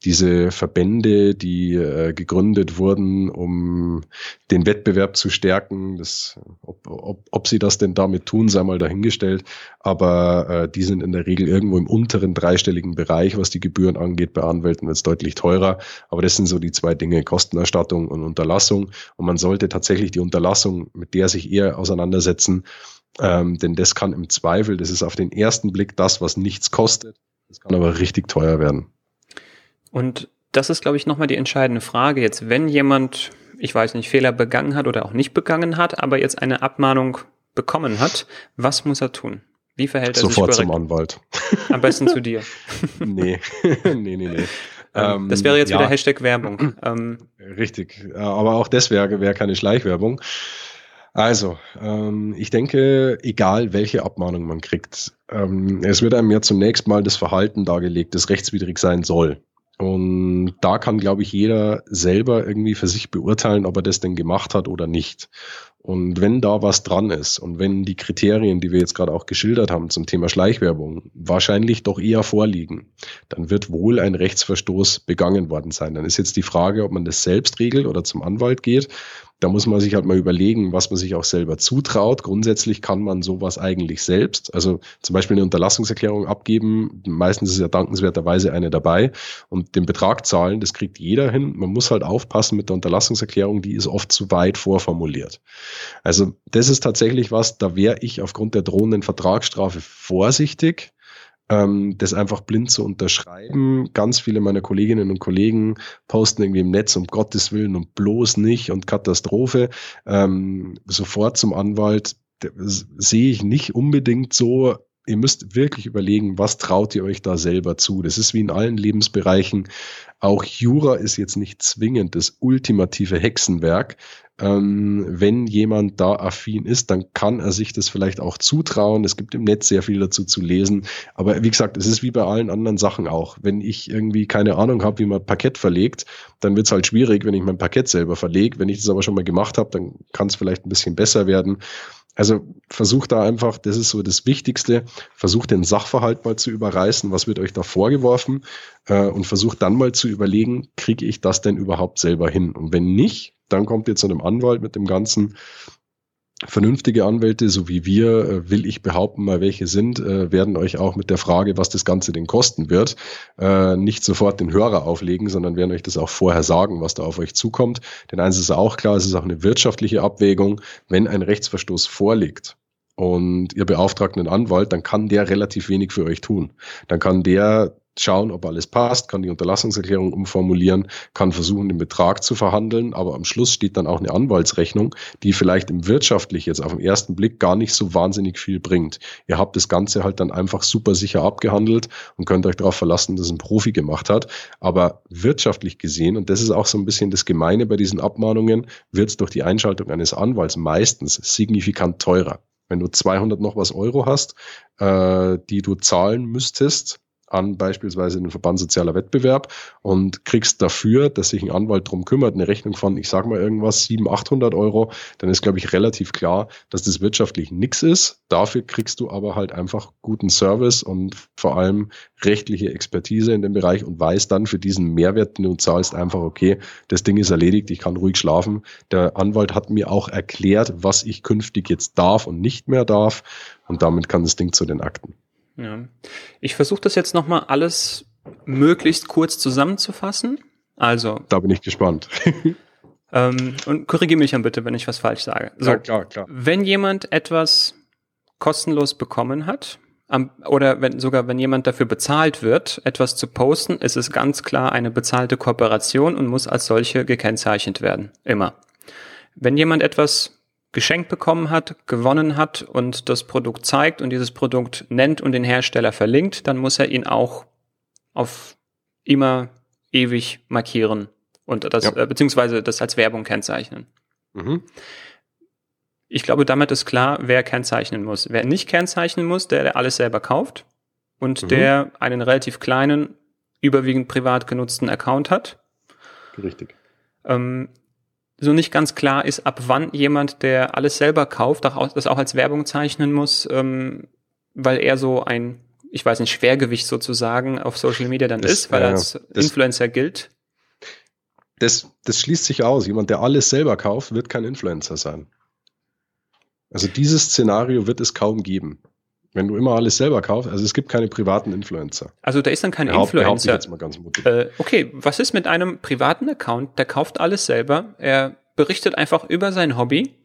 diese Verbände, die äh, gegründet wurden, um den Wettbewerb zu stärken, das, ob, ob, ob sie das denn damit tun, sei mal dahingestellt, aber äh, die sind in der Regel irgendwo im unteren dreistelligen Bereich, was die Gebühren angeht. Bei Anwälten wird es deutlich teurer, aber das sind so die zwei Dinge, Kostenerstattung und Unterlassung. Und man sollte tatsächlich die Unterlassung, mit der sich eher auseinandersetzen, ähm, denn das kann im Zweifel, das ist auf den ersten Blick das, was nichts kostet, das kann aber richtig teuer werden. Und das ist, glaube ich, nochmal die entscheidende Frage. Jetzt, wenn jemand, ich weiß nicht, Fehler begangen hat oder auch nicht begangen hat, aber jetzt eine Abmahnung bekommen hat, was muss er tun? Wie verhält er Sofort sich Sofort zum Anwalt. Am besten zu dir. nee, nee, nee, nee. Ähm, das wäre jetzt ja. wieder Hashtag Werbung. Ähm, Richtig, aber auch das wäre wär keine Schleichwerbung. Also, ähm, ich denke, egal welche Abmahnung man kriegt, ähm, es wird einem ja zunächst mal das Verhalten dargelegt, das rechtswidrig sein soll. Und da kann, glaube ich, jeder selber irgendwie für sich beurteilen, ob er das denn gemacht hat oder nicht. Und wenn da was dran ist und wenn die Kriterien, die wir jetzt gerade auch geschildert haben zum Thema Schleichwerbung, wahrscheinlich doch eher vorliegen, dann wird wohl ein Rechtsverstoß begangen worden sein. Dann ist jetzt die Frage, ob man das selbst regelt oder zum Anwalt geht da muss man sich halt mal überlegen, was man sich auch selber zutraut. Grundsätzlich kann man sowas eigentlich selbst. Also zum Beispiel eine Unterlassungserklärung abgeben. Meistens ist ja dankenswerterweise eine dabei und den Betrag zahlen, das kriegt jeder hin. Man muss halt aufpassen mit der Unterlassungserklärung, die ist oft zu weit vorformuliert. Also das ist tatsächlich was, da wäre ich aufgrund der drohenden Vertragsstrafe vorsichtig das einfach blind zu unterschreiben. Ganz viele meiner Kolleginnen und Kollegen posten irgendwie im Netz um Gottes Willen und bloß nicht und Katastrophe. Ähm, sofort zum Anwalt sehe ich nicht unbedingt so. Ihr müsst wirklich überlegen, was traut ihr euch da selber zu. Das ist wie in allen Lebensbereichen. Auch Jura ist jetzt nicht zwingend das ultimative Hexenwerk. Ähm, wenn jemand da affin ist, dann kann er sich das vielleicht auch zutrauen. Es gibt im Netz sehr viel dazu zu lesen. Aber wie gesagt, es ist wie bei allen anderen Sachen auch. Wenn ich irgendwie keine Ahnung habe, wie man Parkett verlegt, dann wird es halt schwierig, wenn ich mein Parkett selber verlege. Wenn ich das aber schon mal gemacht habe, dann kann es vielleicht ein bisschen besser werden. Also versucht da einfach, das ist so das Wichtigste, versucht den Sachverhalt mal zu überreißen, was wird euch da vorgeworfen äh, und versucht dann mal zu überlegen, kriege ich das denn überhaupt selber hin? Und wenn nicht, dann kommt ihr zu einem Anwalt mit dem Ganzen. Vernünftige Anwälte, so wie wir, äh, will ich behaupten, mal welche sind, äh, werden euch auch mit der Frage, was das Ganze denn kosten wird, äh, nicht sofort den Hörer auflegen, sondern werden euch das auch vorher sagen, was da auf euch zukommt. Denn eins ist auch klar, es ist auch eine wirtschaftliche Abwägung, wenn ein Rechtsverstoß vorliegt und ihr beauftragt einen Anwalt, dann kann der relativ wenig für euch tun. Dann kann der schauen, ob alles passt, kann die Unterlassungserklärung umformulieren, kann versuchen, den Betrag zu verhandeln, aber am Schluss steht dann auch eine Anwaltsrechnung, die vielleicht im wirtschaftlich jetzt auf den ersten Blick gar nicht so wahnsinnig viel bringt. Ihr habt das Ganze halt dann einfach super sicher abgehandelt und könnt euch darauf verlassen, dass ein Profi gemacht hat. Aber wirtschaftlich gesehen, und das ist auch so ein bisschen das Gemeine bei diesen Abmahnungen, wird es durch die Einschaltung eines Anwalts meistens signifikant teurer. Wenn du 200 noch was Euro hast, äh, die du zahlen müsstest, an beispielsweise den Verband Sozialer Wettbewerb und kriegst dafür, dass sich ein Anwalt drum kümmert, eine Rechnung von, ich sag mal irgendwas, 700, 800 Euro, dann ist, glaube ich, relativ klar, dass das wirtschaftlich nichts ist. Dafür kriegst du aber halt einfach guten Service und vor allem rechtliche Expertise in dem Bereich und weißt dann für diesen Mehrwert, den du zahlst, einfach, okay, das Ding ist erledigt, ich kann ruhig schlafen. Der Anwalt hat mir auch erklärt, was ich künftig jetzt darf und nicht mehr darf und damit kann das Ding zu den Akten. Ja. Ich versuche das jetzt nochmal alles möglichst kurz zusammenzufassen. Also. Da bin ich gespannt. ähm, und korrigiere mich dann bitte, wenn ich was falsch sage. So, ja, klar, klar. Wenn jemand etwas kostenlos bekommen hat, oder wenn, sogar wenn jemand dafür bezahlt wird, etwas zu posten, ist es ganz klar eine bezahlte Kooperation und muss als solche gekennzeichnet werden. Immer. Wenn jemand etwas geschenkt bekommen hat, gewonnen hat und das Produkt zeigt und dieses Produkt nennt und den Hersteller verlinkt, dann muss er ihn auch auf immer ewig markieren und das, ja. äh, beziehungsweise das als Werbung kennzeichnen. Mhm. Ich glaube, damit ist klar, wer kennzeichnen muss. Wer nicht kennzeichnen muss, der, der alles selber kauft und mhm. der einen relativ kleinen, überwiegend privat genutzten Account hat. Richtig. Ähm, so nicht ganz klar ist, ab wann jemand, der alles selber kauft, das auch als Werbung zeichnen muss, ähm, weil er so ein, ich weiß nicht, Schwergewicht sozusagen auf Social Media dann das, ist, weil er als das, Influencer gilt. Das, das schließt sich aus. Jemand, der alles selber kauft, wird kein Influencer sein. Also dieses Szenario wird es kaum geben. Wenn du immer alles selber kaufst, also es gibt keine privaten Influencer. Also da ist dann kein Behaupt, Influencer. Jetzt mal ganz mutig. Äh, okay, was ist mit einem privaten Account? Der kauft alles selber. Er berichtet einfach über sein Hobby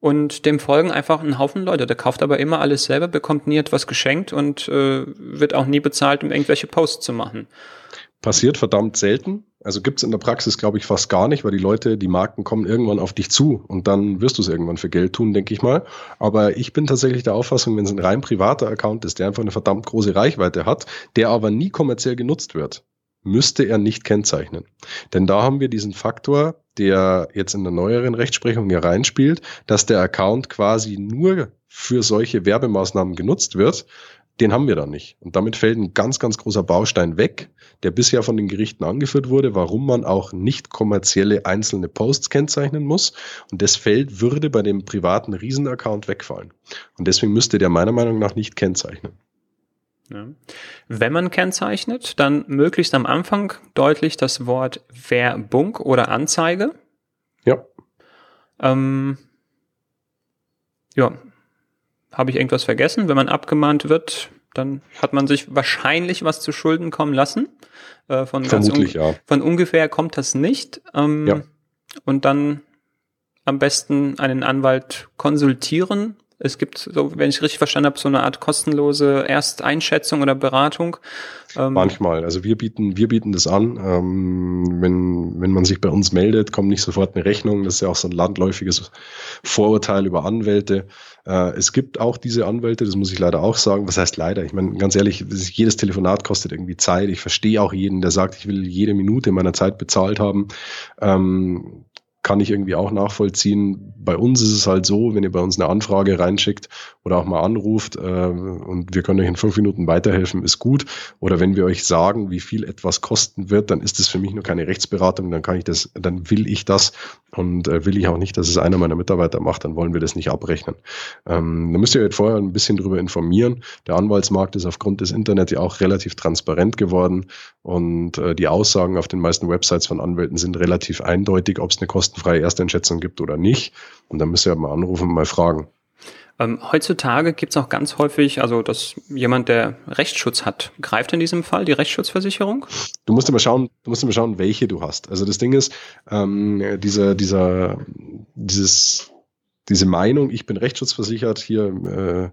und dem folgen einfach ein Haufen Leute. Der kauft aber immer alles selber, bekommt nie etwas geschenkt und äh, wird auch nie bezahlt, um irgendwelche Posts zu machen. Passiert verdammt selten. Also gibt's in der Praxis, glaube ich, fast gar nicht, weil die Leute, die Marken kommen irgendwann auf dich zu und dann wirst du es irgendwann für Geld tun, denke ich mal. Aber ich bin tatsächlich der Auffassung, wenn es ein rein privater Account ist, der einfach eine verdammt große Reichweite hat, der aber nie kommerziell genutzt wird, müsste er nicht kennzeichnen. Denn da haben wir diesen Faktor, der jetzt in der neueren Rechtsprechung hier reinspielt, dass der Account quasi nur für solche Werbemaßnahmen genutzt wird, den haben wir dann nicht. Und damit fällt ein ganz, ganz großer Baustein weg, der bisher von den Gerichten angeführt wurde, warum man auch nicht kommerzielle einzelne Posts kennzeichnen muss. Und das Feld würde bei dem privaten Riesenaccount wegfallen. Und deswegen müsste der meiner Meinung nach nicht kennzeichnen. Ja. Wenn man kennzeichnet, dann möglichst am Anfang deutlich das Wort Werbung oder Anzeige. Ja. Ähm, ja, habe ich irgendwas vergessen? Wenn man abgemahnt wird, dann hat man sich wahrscheinlich was zu Schulden kommen lassen. Äh, von Vermutlich, ja. Von ungefähr kommt das nicht. Ähm, ja. Und dann am besten einen Anwalt konsultieren. Es gibt, so, wenn ich richtig verstanden habe, so eine Art kostenlose Ersteinschätzung oder Beratung. Ähm, Manchmal. Also wir bieten, wir bieten das an. Ähm, wenn, wenn man sich bei uns meldet, kommt nicht sofort eine Rechnung. Das ist ja auch so ein landläufiges Vorurteil über Anwälte. Äh, es gibt auch diese Anwälte, das muss ich leider auch sagen. Was heißt leider? Ich meine, ganz ehrlich, jedes Telefonat kostet irgendwie Zeit. Ich verstehe auch jeden, der sagt, ich will jede Minute meiner Zeit bezahlt haben. Ähm, kann ich irgendwie auch nachvollziehen. Bei uns ist es halt so, wenn ihr bei uns eine Anfrage reinschickt oder auch mal anruft äh, und wir können euch in fünf Minuten weiterhelfen, ist gut. Oder wenn wir euch sagen, wie viel etwas kosten wird, dann ist es für mich nur keine Rechtsberatung, dann kann ich das, dann will ich das und äh, will ich auch nicht, dass es einer meiner Mitarbeiter macht, dann wollen wir das nicht abrechnen. Ähm, da müsst ihr euch vorher ein bisschen drüber informieren. Der Anwaltsmarkt ist aufgrund des Internets ja auch relativ transparent geworden und äh, die Aussagen auf den meisten Websites von Anwälten sind relativ eindeutig, ob es eine kostenfreie Ersteinschätzung gibt oder nicht. Und dann müsst ihr mal anrufen und mal fragen. Ähm, heutzutage gibt es auch ganz häufig, also dass jemand, der Rechtsschutz hat, greift in diesem Fall die Rechtsschutzversicherung? Du musst immer schauen, du musst immer schauen, welche du hast. Also das Ding ist, ähm, dieser, dieser, dieses, diese Meinung, ich bin rechtsschutzversichert, hier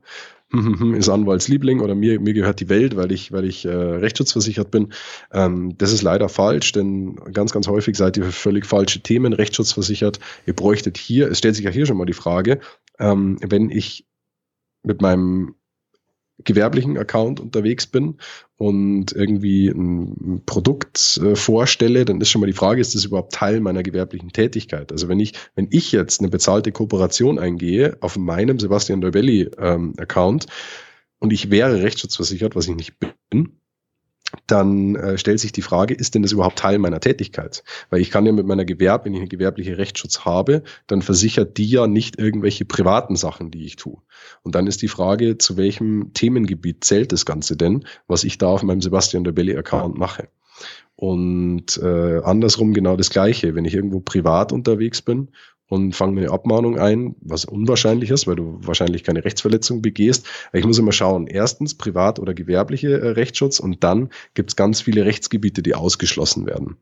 äh, ist Anwaltsliebling oder mir, mir gehört die Welt, weil ich, weil ich äh, rechtsschutzversichert bin. Ähm, das ist leider falsch, denn ganz, ganz häufig seid ihr für völlig falsche Themen rechtsschutzversichert. Ihr bräuchtet hier, es stellt sich ja hier schon mal die Frage, ähm, wenn ich mit meinem gewerblichen Account unterwegs bin und irgendwie ein Produkt äh, vorstelle, dann ist schon mal die Frage, ist das überhaupt Teil meiner gewerblichen Tätigkeit? Also wenn ich, wenn ich jetzt eine bezahlte Kooperation eingehe auf meinem Sebastian Dobelli ähm, Account und ich wäre rechtsschutzversichert, was ich nicht bin, dann äh, stellt sich die Frage, ist denn das überhaupt Teil meiner Tätigkeit? Weil ich kann ja mit meiner Gewerb, wenn ich einen gewerblichen Rechtsschutz habe, dann versichert die ja nicht irgendwelche privaten Sachen, die ich tue. Und dann ist die Frage, zu welchem Themengebiet zählt das Ganze denn, was ich da auf meinem Sebastian Dobelli Account mache? Und äh, andersrum genau das Gleiche. Wenn ich irgendwo privat unterwegs bin und fange mir eine Abmahnung ein, was unwahrscheinlich ist, weil du wahrscheinlich keine Rechtsverletzung begehst. Ich muss immer schauen, erstens privat oder gewerbliche äh, Rechtsschutz und dann gibt es ganz viele Rechtsgebiete, die ausgeschlossen werden.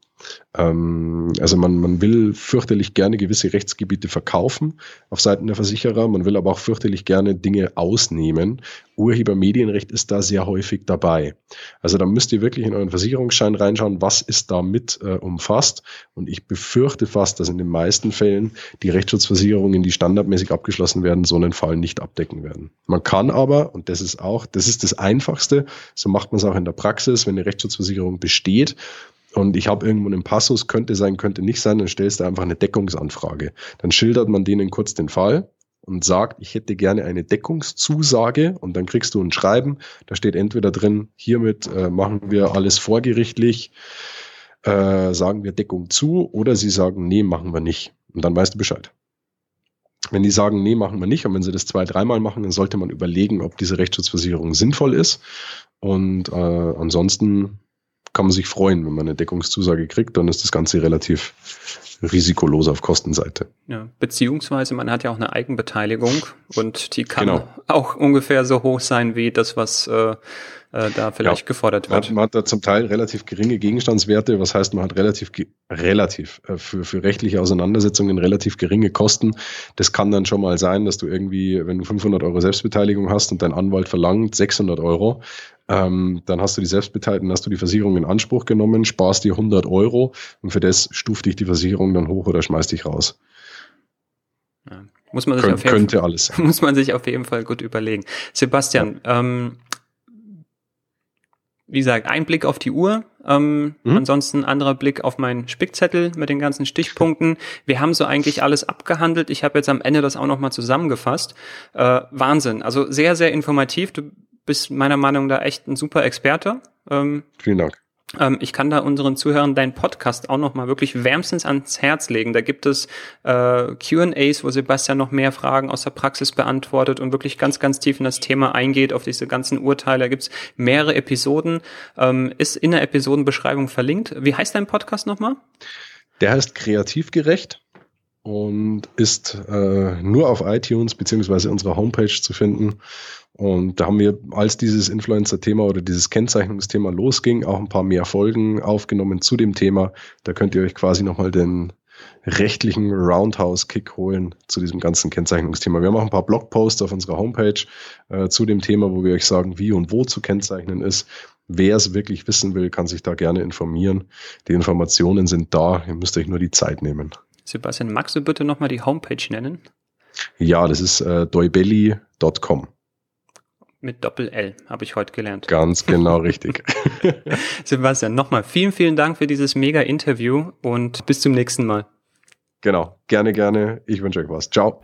Ähm, also man, man will fürchterlich gerne gewisse Rechtsgebiete verkaufen auf Seiten der Versicherer, man will aber auch fürchterlich gerne Dinge ausnehmen. Urhebermedienrecht ist da sehr häufig dabei. Also da müsst ihr wirklich in euren Versicherungsschein reinschauen, was ist da mit äh, umfasst. Und ich befürchte fast, dass in den meisten Fällen die Rechtsschutzversicherungen, die standardmäßig abgeschlossen werden, so einen Fall nicht abdecken werden. Man kann aber, und das ist auch, das ist das Einfachste, so macht man es auch in der Praxis, wenn eine Rechtsschutzversicherung besteht, und ich habe irgendwo einen Passus, könnte sein, könnte nicht sein, dann stellst du einfach eine Deckungsanfrage. Dann schildert man denen kurz den Fall und sagt, ich hätte gerne eine Deckungszusage und dann kriegst du ein Schreiben, da steht entweder drin, hiermit äh, machen wir alles vorgerichtlich, äh, sagen wir Deckung zu oder sie sagen, nee, machen wir nicht. Und dann weißt du Bescheid. Wenn die sagen, nee, machen wir nicht, und wenn sie das zwei, dreimal machen, dann sollte man überlegen, ob diese Rechtsschutzversicherung sinnvoll ist. Und äh, ansonsten kann man sich freuen, wenn man eine Deckungszusage kriegt, dann ist das Ganze relativ risikolos auf Kostenseite. Ja, beziehungsweise man hat ja auch eine Eigenbeteiligung und die kann genau. auch ungefähr so hoch sein wie das, was äh, äh, da vielleicht ja, gefordert wird. Man, man, hat da zum Teil relativ geringe Gegenstandswerte, was heißt, man hat relativ, relativ äh, für, für rechtliche Auseinandersetzungen relativ geringe Kosten. Das kann dann schon mal sein, dass du irgendwie, wenn du 500 Euro Selbstbeteiligung hast und dein Anwalt verlangt 600 Euro, ähm, dann hast du die Selbstbeteiligung, hast du die Versicherung in Anspruch genommen, sparst dir 100 Euro und für das stuft dich die Versicherung dann hoch oder schmeißt dich raus. Ja. Muss man sich Kön auf jeden könnte Fall, alles. Muss man sich auf jeden Fall gut überlegen. Sebastian, ja. ähm, wie gesagt, ein Blick auf die Uhr, ähm, mhm. ansonsten anderer Blick auf meinen Spickzettel mit den ganzen Stichpunkten. Wir haben so eigentlich alles abgehandelt. Ich habe jetzt am Ende das auch nochmal zusammengefasst. Äh, Wahnsinn, also sehr, sehr informativ. Du bist meiner Meinung nach echt ein super Experte. Ähm, Vielen Dank. Ähm, ich kann da unseren Zuhörern deinen Podcast auch nochmal wirklich wärmstens ans Herz legen. Da gibt es äh, Q&As, wo Sebastian noch mehr Fragen aus der Praxis beantwortet und wirklich ganz, ganz tief in das Thema eingeht, auf diese ganzen Urteile. Da gibt es mehrere Episoden. Ähm, ist in der Episodenbeschreibung verlinkt. Wie heißt dein Podcast nochmal? Der heißt Kreativgerecht und ist äh, nur auf iTunes beziehungsweise unserer Homepage zu finden. Und da haben wir, als dieses Influencer-Thema oder dieses Kennzeichnungsthema losging, auch ein paar mehr Folgen aufgenommen zu dem Thema. Da könnt ihr euch quasi nochmal den rechtlichen Roundhouse-Kick holen zu diesem ganzen Kennzeichnungsthema. Wir haben auch ein paar Blogposts auf unserer Homepage äh, zu dem Thema, wo wir euch sagen, wie und wo zu kennzeichnen ist. Wer es wirklich wissen will, kann sich da gerne informieren. Die Informationen sind da. Ihr müsst euch nur die Zeit nehmen. Sebastian, magst du bitte nochmal die Homepage nennen? Ja, das ist äh, doibelli.com mit Doppel-L, habe ich heute gelernt. Ganz genau richtig. Sebastian, nochmal vielen, vielen Dank für dieses mega Interview und bis zum nächsten Mal. Genau, gerne, gerne. Ich wünsche euch was. Ciao.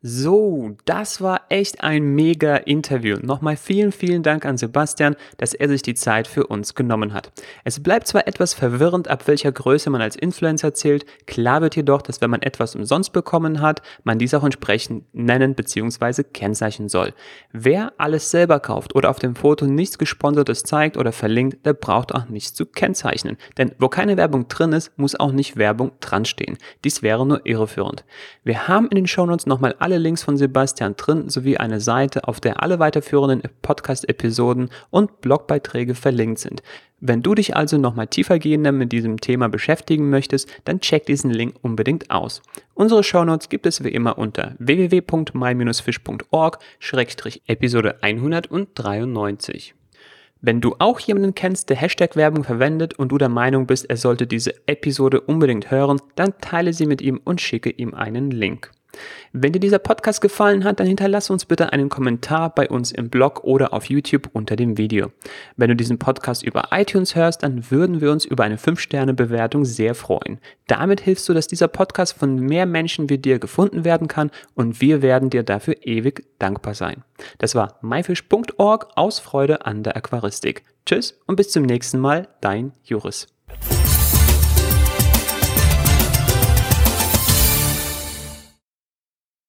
So, das war echt ein mega Interview. Nochmal vielen, vielen Dank an Sebastian, dass er sich die Zeit für uns genommen hat. Es bleibt zwar etwas verwirrend, ab welcher Größe man als Influencer zählt, klar wird jedoch, dass wenn man etwas umsonst bekommen hat, man dies auch entsprechend nennen bzw. kennzeichnen soll. Wer alles selber kauft oder auf dem Foto nichts Gesponsertes zeigt oder verlinkt, der braucht auch nichts zu kennzeichnen. Denn wo keine Werbung drin ist, muss auch nicht Werbung dran stehen. Dies wäre nur irreführend. Wir haben in den Shownotes nochmal alle alle Links von Sebastian drin, sowie eine Seite, auf der alle weiterführenden Podcast-Episoden und Blogbeiträge verlinkt sind. Wenn du dich also nochmal tiefergehender mit diesem Thema beschäftigen möchtest, dann check diesen Link unbedingt aus. Unsere Shownotes gibt es wie immer unter www.my-fish.org-episode 193. Wenn du auch jemanden kennst, der Hashtag-Werbung verwendet und du der Meinung bist, er sollte diese Episode unbedingt hören, dann teile sie mit ihm und schicke ihm einen Link. Wenn dir dieser Podcast gefallen hat, dann hinterlasse uns bitte einen Kommentar bei uns im Blog oder auf YouTube unter dem Video. Wenn du diesen Podcast über iTunes hörst, dann würden wir uns über eine 5-Sterne-Bewertung sehr freuen. Damit hilfst du, dass dieser Podcast von mehr Menschen wie dir gefunden werden kann und wir werden dir dafür ewig dankbar sein. Das war myfish.org aus Freude an der Aquaristik. Tschüss und bis zum nächsten Mal, dein Juris.